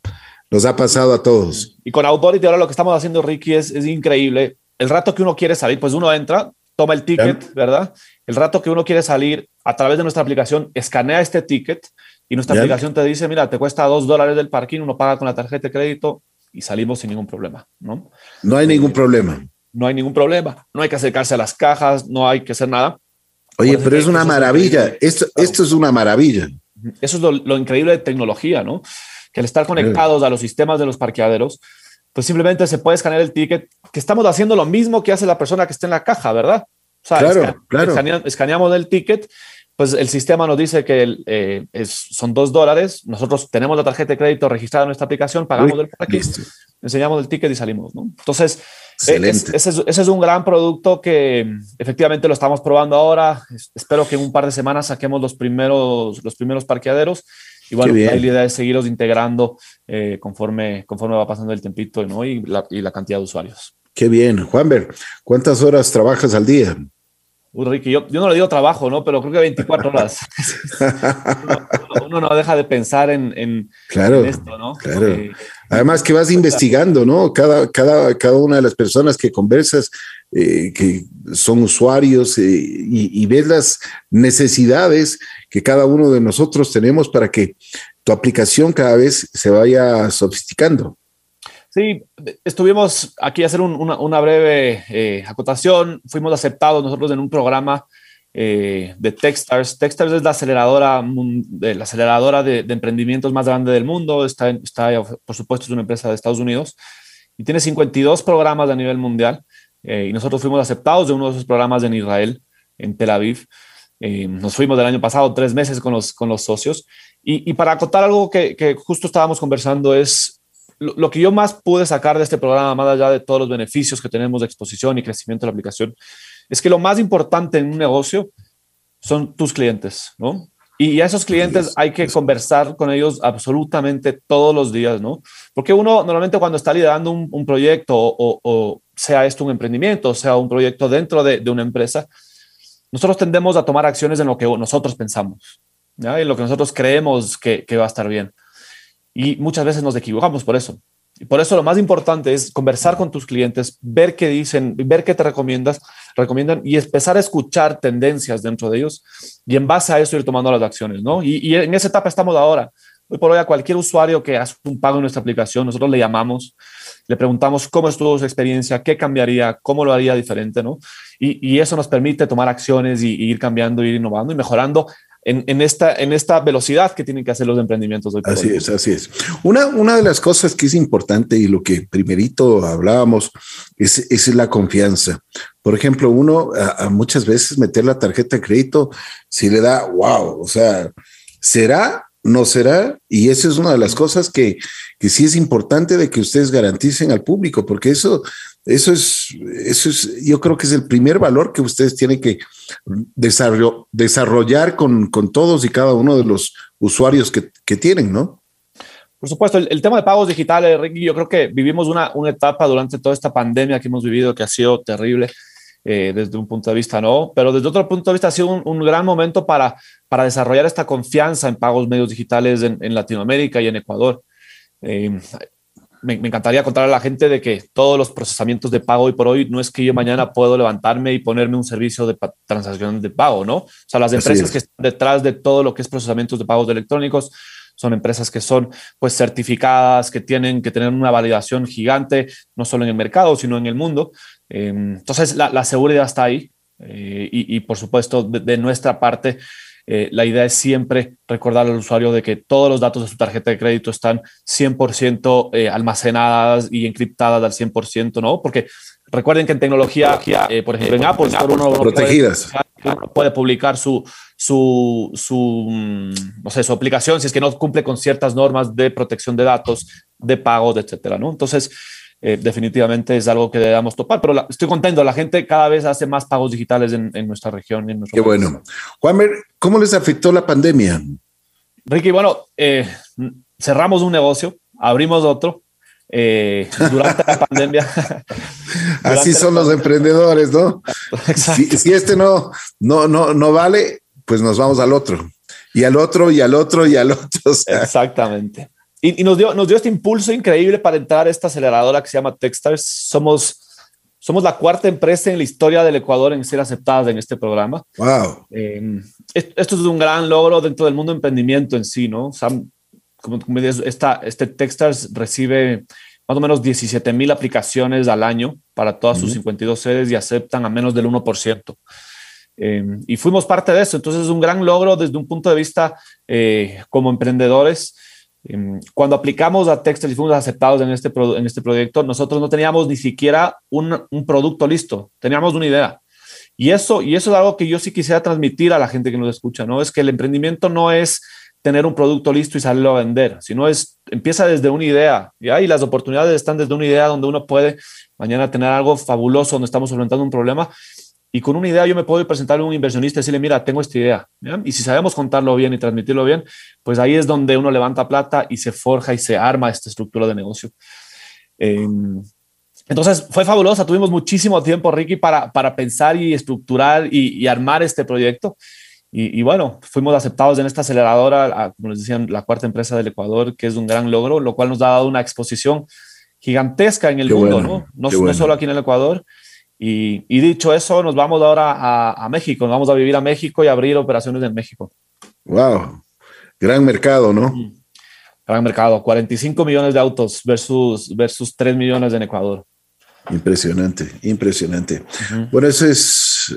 Nos ha pasado a todos. Y con Authority ahora lo que estamos haciendo, Ricky, es, es increíble. El rato que uno quiere salir, pues uno entra, toma el ticket, ¿verdad? El rato que uno quiere salir a través de nuestra aplicación, escanea este ticket y nuestra aplicación te dice, mira, te cuesta dos dólares del parking, uno paga con la tarjeta de crédito y salimos sin ningún problema, ¿no? No hay ningún problema. No hay ningún problema. No hay que acercarse a las cajas, no hay que hacer nada. Oye, pero es una maravilla. Esto, esto es una maravilla. Eso es lo, increíble de tecnología, ¿no? Que al estar conectados a los sistemas de los parqueaderos, pues simplemente se puede escanear el ticket, que estamos haciendo lo mismo que hace la persona que está en la caja, ¿verdad? O sea, claro, claro. escaneamos el ticket, pues el sistema nos dice que eh, son dos dólares, nosotros tenemos la tarjeta de crédito registrada en nuestra aplicación, pagamos el aquí, enseñamos el ticket y salimos, ¿no? Entonces, eh, ese, es, un gran producto que efectivamente lo estamos probando ahora. espero que en un par de semanas saquemos los primeros, los primeros parqueaderos y bueno, la idea es seguirlos integrando eh, conforme, conforme va pasando el tempito ¿no? y, la, y la cantidad de usuarios. Qué bien. Juanber, ¿cuántas horas trabajas al día? Uy, Ricky, yo, yo, no le digo trabajo, ¿no? Pero creo que 24 horas. uno, no deja de pensar en, en, claro, esto, ¿no? Claro. Eh, Además que vas investigando, ¿no? Cada, cada, cada una de las personas que conversas, eh, que son usuarios, y, y, ves las necesidades que cada uno de nosotros tenemos para que tu aplicación cada vez se vaya sofisticando. Sí, estuvimos aquí a hacer una, breve eh, acotación. Fuimos aceptados nosotros en un programa eh, de Techstars. Techstars es la aceleradora, de, la aceleradora de, emprendimientos más grande del mundo. Está, está, por supuesto, es una empresa de Estados Unidos y tiene 52 programas a nivel mundial. Eh, y nosotros fuimos aceptados de uno de esos programas en Israel, en Tel Aviv. nos fuimos del año pasado tres meses con los, con los socios. Y, para acotar algo que, que justo estábamos conversando es lo, que yo más pude sacar de este programa, más allá de todos los beneficios que tenemos de exposición y crecimiento de la aplicación, es que lo más importante en un negocio son tus clientes, ¿no? Y a esos clientes hay que conversar con ellos absolutamente todos los días, ¿no? Porque uno normalmente cuando está liderando un, proyecto o, sea esto un emprendimiento, sea un proyecto dentro de, una empresa, nosotros tendemos a tomar acciones en lo que nosotros pensamos, ¿ya? en lo que nosotros creemos que, que va a estar bien. Y muchas veces nos equivocamos por eso. Y por eso lo más importante es conversar con tus clientes, ver qué dicen, ver qué te recomiendas, recomiendan y empezar a escuchar tendencias dentro de ellos y en base a eso ir tomando las acciones, ¿no? Y, en esa etapa estamos ahora. Hoy por hoy a cualquier usuario que hace un pago en nuestra aplicación, nosotros le llamamos, le preguntamos cómo estuvo su experiencia, qué cambiaría, cómo lo haría diferente, ¿no? Y, y eso nos permite tomar acciones y, y ir cambiando, ir innovando y mejorando en, esta, en esta velocidad que tienen que hacer los emprendimientos. así es, así es. Una, una de las cosas que es importante y lo que primerito hablábamos es, es la confianza. Por ejemplo, uno a, muchas veces meter la tarjeta de crédito, si le da, wow, o sea, ¿será? ¿No será? Y esa es una de las cosas que, que sí es importante de que ustedes garanticen al público, porque eso eso es, eso es, yo creo que es el primer valor que ustedes tienen que desarrollar con, con todos y cada uno de los usuarios que, que tienen, ¿no? Por supuesto, el, tema de pagos digitales, Ricky, yo creo que vivimos una, una, etapa durante toda esta pandemia que hemos vivido que ha sido terrible eh, desde un punto de vista, ¿no? Pero desde otro punto de vista ha sido un, un gran momento para, para desarrollar esta confianza en pagos medios digitales en, Latinoamérica y en Ecuador. Eh, me, encantaría contar a la gente de que todos los procesamientos de pago hoy por hoy no es que yo mañana puedo levantarme y ponerme un servicio de transacción de pago, ¿no? O sea, las empresas que están detrás de todo lo que es procesamientos de pagos electrónicos son empresas que son pues certificadas, que tienen que tener una validación gigante, no solo en el mercado, sino en el mundo. Em, entonces, la, seguridad está ahí eh, y, por supuesto, de nuestra parte, eh, la idea es siempre recordar al usuario de que todos los datos de su tarjeta de crédito están 100% eh, almacenadas y encriptadas al 100%, ¿no? Porque recuerden que en tecnología, eh, por ejemplo, en Apple, uno, protegidas. Puede, publicar su, su, su, mm, no sé, su aplicación si es que no cumple con ciertas normas de protección de datos, de pagos, etcétera, ¿no? Entonces, eh, definitivamente es algo que debemos topar. Pero estoy contento, la gente cada vez hace más pagos digitales en, nuestra región. En Qué bueno. Juanmer, ¿cómo les afectó la pandemia? Ricky, bueno, eh, cerramos un negocio, abrimos otro. Eh, durante la pandemia. Así son los emprendedores, ¿no? Si, si, este no, no, no, no vale, pues nos vamos al otro. Y al otro, y al otro, y al otro. Exactamente. Y, y, nos, dio, nos dio este impulso increíble para entrar a esta aceleradora que se llama Techstars. Somos somos la cuarta empresa en la historia del Ecuador en ser aceptada en este programa. Wow. Eh, esto es un gran logro dentro del mundo de emprendimiento en sí, ¿no? O sea, como, como esta, este Techstars recibe más o menos 17 mil aplicaciones al año para todas sus 52 sedes y aceptan a menos del 1%. Eh, y fuimos parte de eso. Entonces es un gran logro desde un punto de vista eh, como emprendedores Em, cuando aplicamos a Textel y fuimos aceptados en este, en este proyecto, nosotros no teníamos ni siquiera un, un, producto listo, teníamos una idea. Y eso, y eso es algo que yo sí quisiera transmitir a la gente que nos escucha, ¿no? Es que el emprendimiento no es tener un producto listo y salirlo a vender, sino es, empieza desde una idea, ¿ya? Y las oportunidades están desde una idea donde uno puede mañana tener algo fabuloso, donde estamos enfrentando un problema y con una idea yo me puedo presentarle a un inversionista y decirle, mira, tengo esta idea. Y si sabemos contarlo bien y transmitirlo bien, pues ahí es donde uno levanta plata y se forja y se arma esta estructura de negocio. Eh, entonces fue fabulosa, tuvimos muchísimo tiempo, Ricky, para, para pensar y estructurar y, y armar este proyecto. Y, y, bueno, fuimos aceptados en esta aceleradora, como les decían, la cuarta empresa del Ecuador, que es un gran logro, lo cual nos ha dado una exposición gigantesca en el Qué mundo, bueno. ¿no? No, bueno. no solo aquí en el Ecuador, y, y, dicho eso, nos vamos ahora a, a, México, nos vamos a vivir a México y abrir operaciones en México. Wow, gran mercado, ¿no? Gran mercado, 45 millones de autos versus, versus 3 millones en Ecuador. Impresionante, impresionante. Uh -huh. Bueno, eso es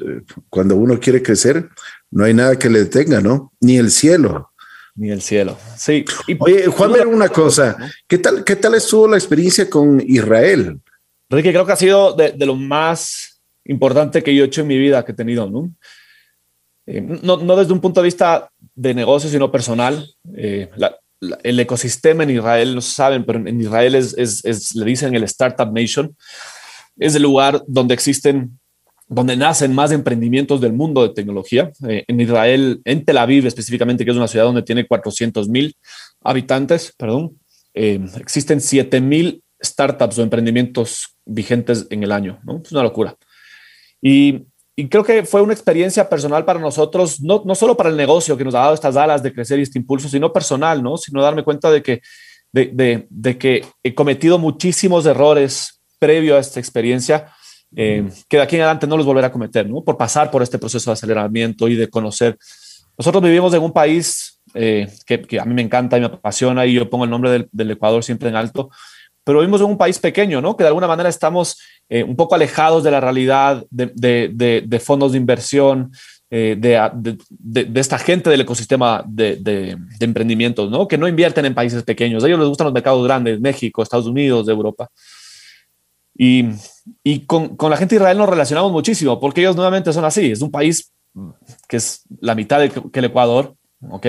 cuando uno quiere crecer, no hay nada que le detenga, ¿no? Ni el cielo. Ni el cielo. Sí. Y, Oye, Juan, ver una cosa. ¿Qué tal, ¿Qué tal estuvo la experiencia con Israel? Ricky, creo que ha sido de, de, lo más importante que yo he hecho en mi vida, que he tenido, ¿no? Eh, no, no, desde un punto de vista de negocio, sino personal. Eh, la, la, el ecosistema en Israel, no saben, pero en Israel es, es, es, le dicen el Startup Nation. Es el lugar donde existen, donde nacen más emprendimientos del mundo de tecnología. Eh, en Israel, en Tel Aviv específicamente, que es una ciudad donde tiene 400 mil habitantes, perdón, eh, existen 7 mil startups o emprendimientos vigentes en el año, ¿no? Es una locura. Y, y, creo que fue una experiencia personal para nosotros, no, no solo para el negocio que nos ha dado estas alas de crecer y este impulso, sino personal, ¿no? Sino darme cuenta de que, de, de, de que he cometido muchísimos errores previo a esta experiencia, eh, que de aquí en adelante no los volveré a cometer, ¿no? Por pasar por este proceso de aceleramiento y de conocer. Nosotros vivimos en un país eh, que, que, a mí me encanta y me apasiona y yo pongo el nombre del, del Ecuador siempre en alto, pero vivimos en un país pequeño, ¿no? Que de alguna manera estamos eh, un poco alejados de la realidad de, de, de, de fondos de inversión, eh, de, esta gente del ecosistema de, emprendimientos, ¿no? Que no invierten en países pequeños. A ellos les gustan los mercados grandes, México, Estados Unidos, Europa. Y, y con, con, la gente de Israel nos relacionamos muchísimo, porque ellos nuevamente son así. Es un país que es la mitad que el Ecuador, ¿ok?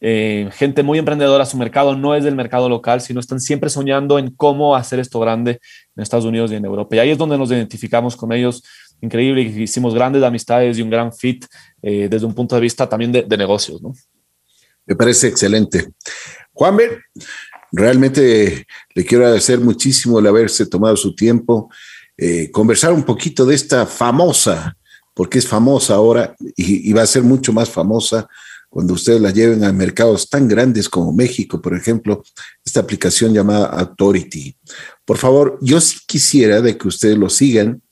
Eh, gente muy emprendedora, su mercado no es del mercado local, sino están siempre soñando en cómo hacer esto grande en Estados Unidos y en Europa. Y ahí es donde nos identificamos con ellos. Increíble, hicimos grandes amistades y un gran fit eh, desde un punto de vista también de, negocios. Me parece excelente. Juanber, realmente le quiero agradecer muchísimo el haberse tomado su tiempo, eh, conversar un poquito de esta famosa, porque es famosa ahora y, y va a ser mucho más famosa, cuando ustedes la lleven a mercados tan grandes como México, por ejemplo, esta aplicación llamada Authority. Por favor, yo sí quisiera de que ustedes lo sigan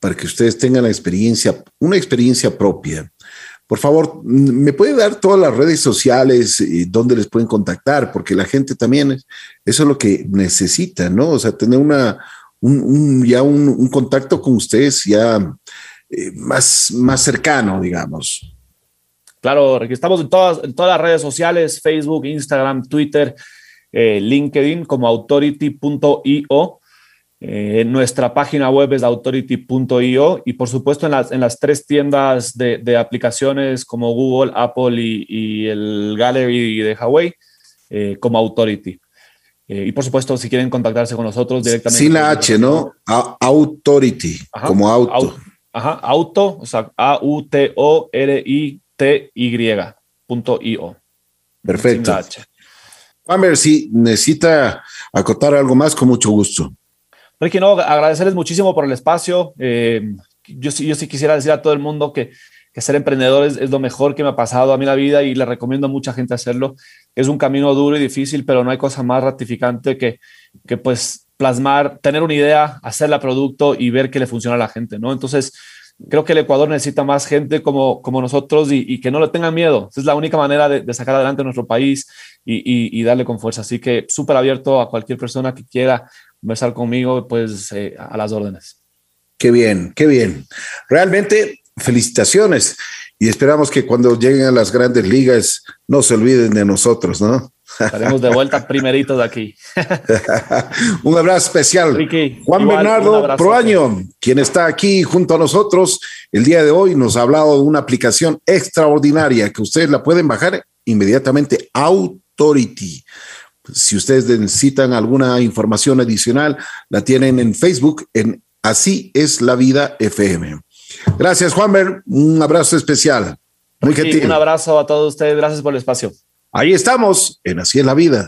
para que ustedes tengan la experiencia, una experiencia propia. Por favor, ¿me puede dar todas las redes sociales y dónde les pueden contactar? Porque la gente también, es, eso es lo que necesita, ¿no? O sea, tener una, un, un ya un, un, contacto con ustedes ya eh, más, más cercano, digamos. Claro, estamos en todas, en todas las redes sociales, Facebook, Instagram, Twitter, eh, LinkedIn como authority.io. Eh, nuestra página web es authority.io y por supuesto en las, en las tres tiendas de, de aplicaciones como Google, Apple y, y el Gallery de Huawei eh, como Authority. Eh, y por supuesto, si quieren contactarse con nosotros directamente. Sin la H, ¿no? A authority, ajá, como auto. Au, ajá, auto, o sea, A-U-T-O-R-I ty.io. Perfecto. Juanber, si necesita acotar algo más, con mucho gusto. Ricky, no, agradecerles muchísimo por el espacio. Eh, yo, yo sí quisiera decir a todo el mundo que, que ser emprendedor es, es, lo mejor que me ha pasado a mí la vida y le recomiendo a mucha gente hacerlo. Es un camino duro y difícil, pero no hay cosa más ratificante que, que pues plasmar, tener una idea, hacerla producto y ver que le funciona a la gente, ¿no? Entonces, creo que el Ecuador necesita más gente como, como nosotros y, y que no le tengan miedo. Esa es la única manera de, de sacar adelante nuestro país y, y, y darle con fuerza. Así que súper abierto a cualquier persona que quiera conversar conmigo, pues eh, a las órdenes. Qué bien, qué bien. Realmente, felicitaciones y esperamos que cuando lleguen a las grandes ligas no se olviden de nosotros, ¿no? Estaremos de vuelta primeritos de aquí. un abrazo especial. Ricky, Juan igual, Bernardo. Proaño, quien está aquí junto a nosotros el día de hoy, nos ha hablado de una aplicación extraordinaria que ustedes la pueden bajar inmediatamente, Authority. Si ustedes necesitan alguna información adicional, la tienen en Facebook en Así es la vida FM. Gracias, Juanber. Un abrazo especial. Muy Ricky, gentil. Un abrazo a todos ustedes. Gracias por el espacio. Ahí estamos en Así es la vida.